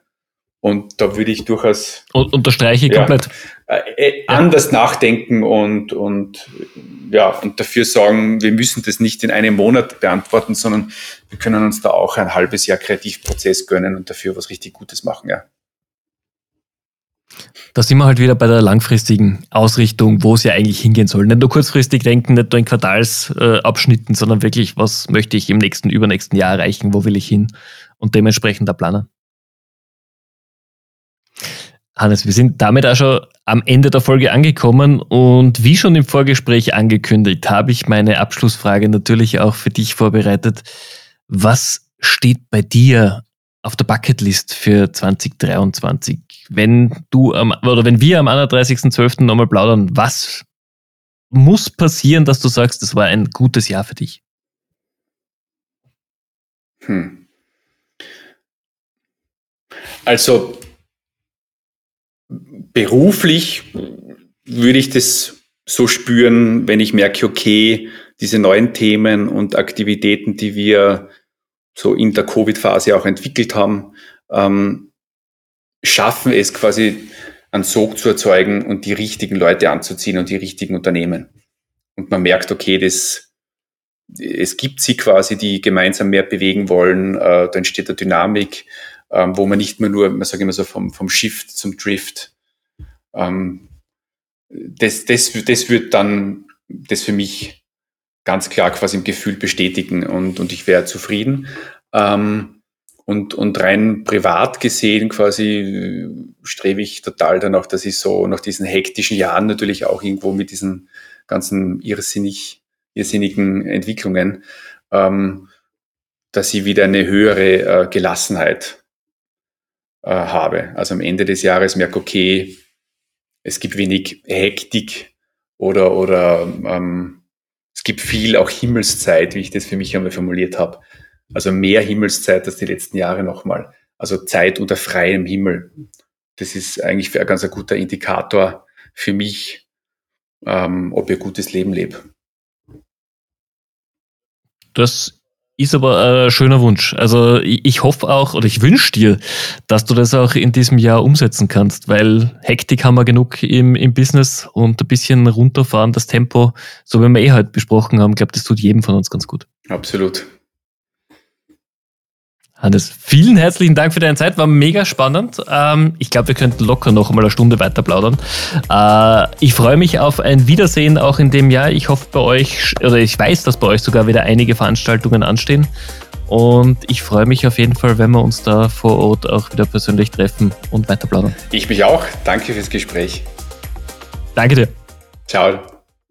Speaker 3: Und da würde ich durchaus.
Speaker 1: Und unterstreiche ich ja, komplett.
Speaker 3: Äh, äh, anders ja. nachdenken und, und, ja, und dafür sagen, wir müssen das nicht in einem Monat beantworten, sondern wir können uns da auch ein halbes Jahr Kreativprozess gönnen und dafür was richtig Gutes machen, ja.
Speaker 1: Da sind wir halt wieder bei der langfristigen Ausrichtung, wo es ja eigentlich hingehen soll. Nicht nur kurzfristig denken, nicht nur in Quartalsabschnitten, sondern wirklich, was möchte ich im nächsten, übernächsten Jahr erreichen, wo will ich hin und dementsprechend da planen. Hannes, wir sind damit auch schon am Ende der Folge angekommen und wie schon im Vorgespräch angekündigt, habe ich meine Abschlussfrage natürlich auch für dich vorbereitet. Was steht bei dir auf der Bucketlist für 2023? Wenn du am, oder wenn wir am 31.12. nochmal plaudern, was muss passieren, dass du sagst, das war ein gutes Jahr für dich? Hm.
Speaker 3: Also beruflich würde ich das so spüren, wenn ich merke, okay, diese neuen Themen und Aktivitäten, die wir so in der Covid-Phase auch entwickelt haben, ähm, schaffen es quasi einen Sog zu erzeugen und die richtigen Leute anzuziehen und die richtigen Unternehmen. Und man merkt, okay, das, es gibt sie quasi, die gemeinsam mehr bewegen wollen, äh, da entsteht eine Dynamik, ähm, wo man nicht mehr nur, man sagt immer so, vom, vom Shift zum Drift. Ähm, das, das, das wird dann das für mich ganz klar quasi im Gefühl bestätigen und, und ich wäre zufrieden. Ähm, und, und rein privat gesehen quasi strebe ich total danach, dass ich so nach diesen hektischen Jahren natürlich auch irgendwo mit diesen ganzen irrsinnig, irrsinnigen Entwicklungen, ähm, dass ich wieder eine höhere äh, Gelassenheit äh, habe. Also am Ende des Jahres merke, okay, es gibt wenig Hektik oder, oder ähm, es gibt viel auch Himmelszeit, wie ich das für mich einmal formuliert habe. Also mehr Himmelszeit als die letzten Jahre nochmal. Also Zeit unter freiem Himmel. Das ist eigentlich ein ganz guter Indikator für mich, ähm, ob ein gutes Leben lebe.
Speaker 1: Das ist aber ein schöner Wunsch. Also ich hoffe auch oder ich wünsche dir, dass du das auch in diesem Jahr umsetzen kannst, weil Hektik haben wir genug im, im Business und ein bisschen runterfahren, das Tempo, so wie wir eh heute besprochen haben, ich glaube, das tut jedem von uns ganz gut.
Speaker 3: Absolut.
Speaker 1: Hannes, vielen herzlichen Dank für deine Zeit, war mega spannend. Ähm, ich glaube, wir könnten locker noch einmal eine Stunde weiter plaudern. Äh, ich freue mich auf ein Wiedersehen auch in dem Jahr. Ich hoffe bei euch, oder ich weiß, dass bei euch sogar wieder einige Veranstaltungen anstehen. Und ich freue mich auf jeden Fall, wenn wir uns da vor Ort auch wieder persönlich treffen und weiter plaudern.
Speaker 3: Ich mich auch. Danke fürs Gespräch.
Speaker 1: Danke dir.
Speaker 3: Ciao.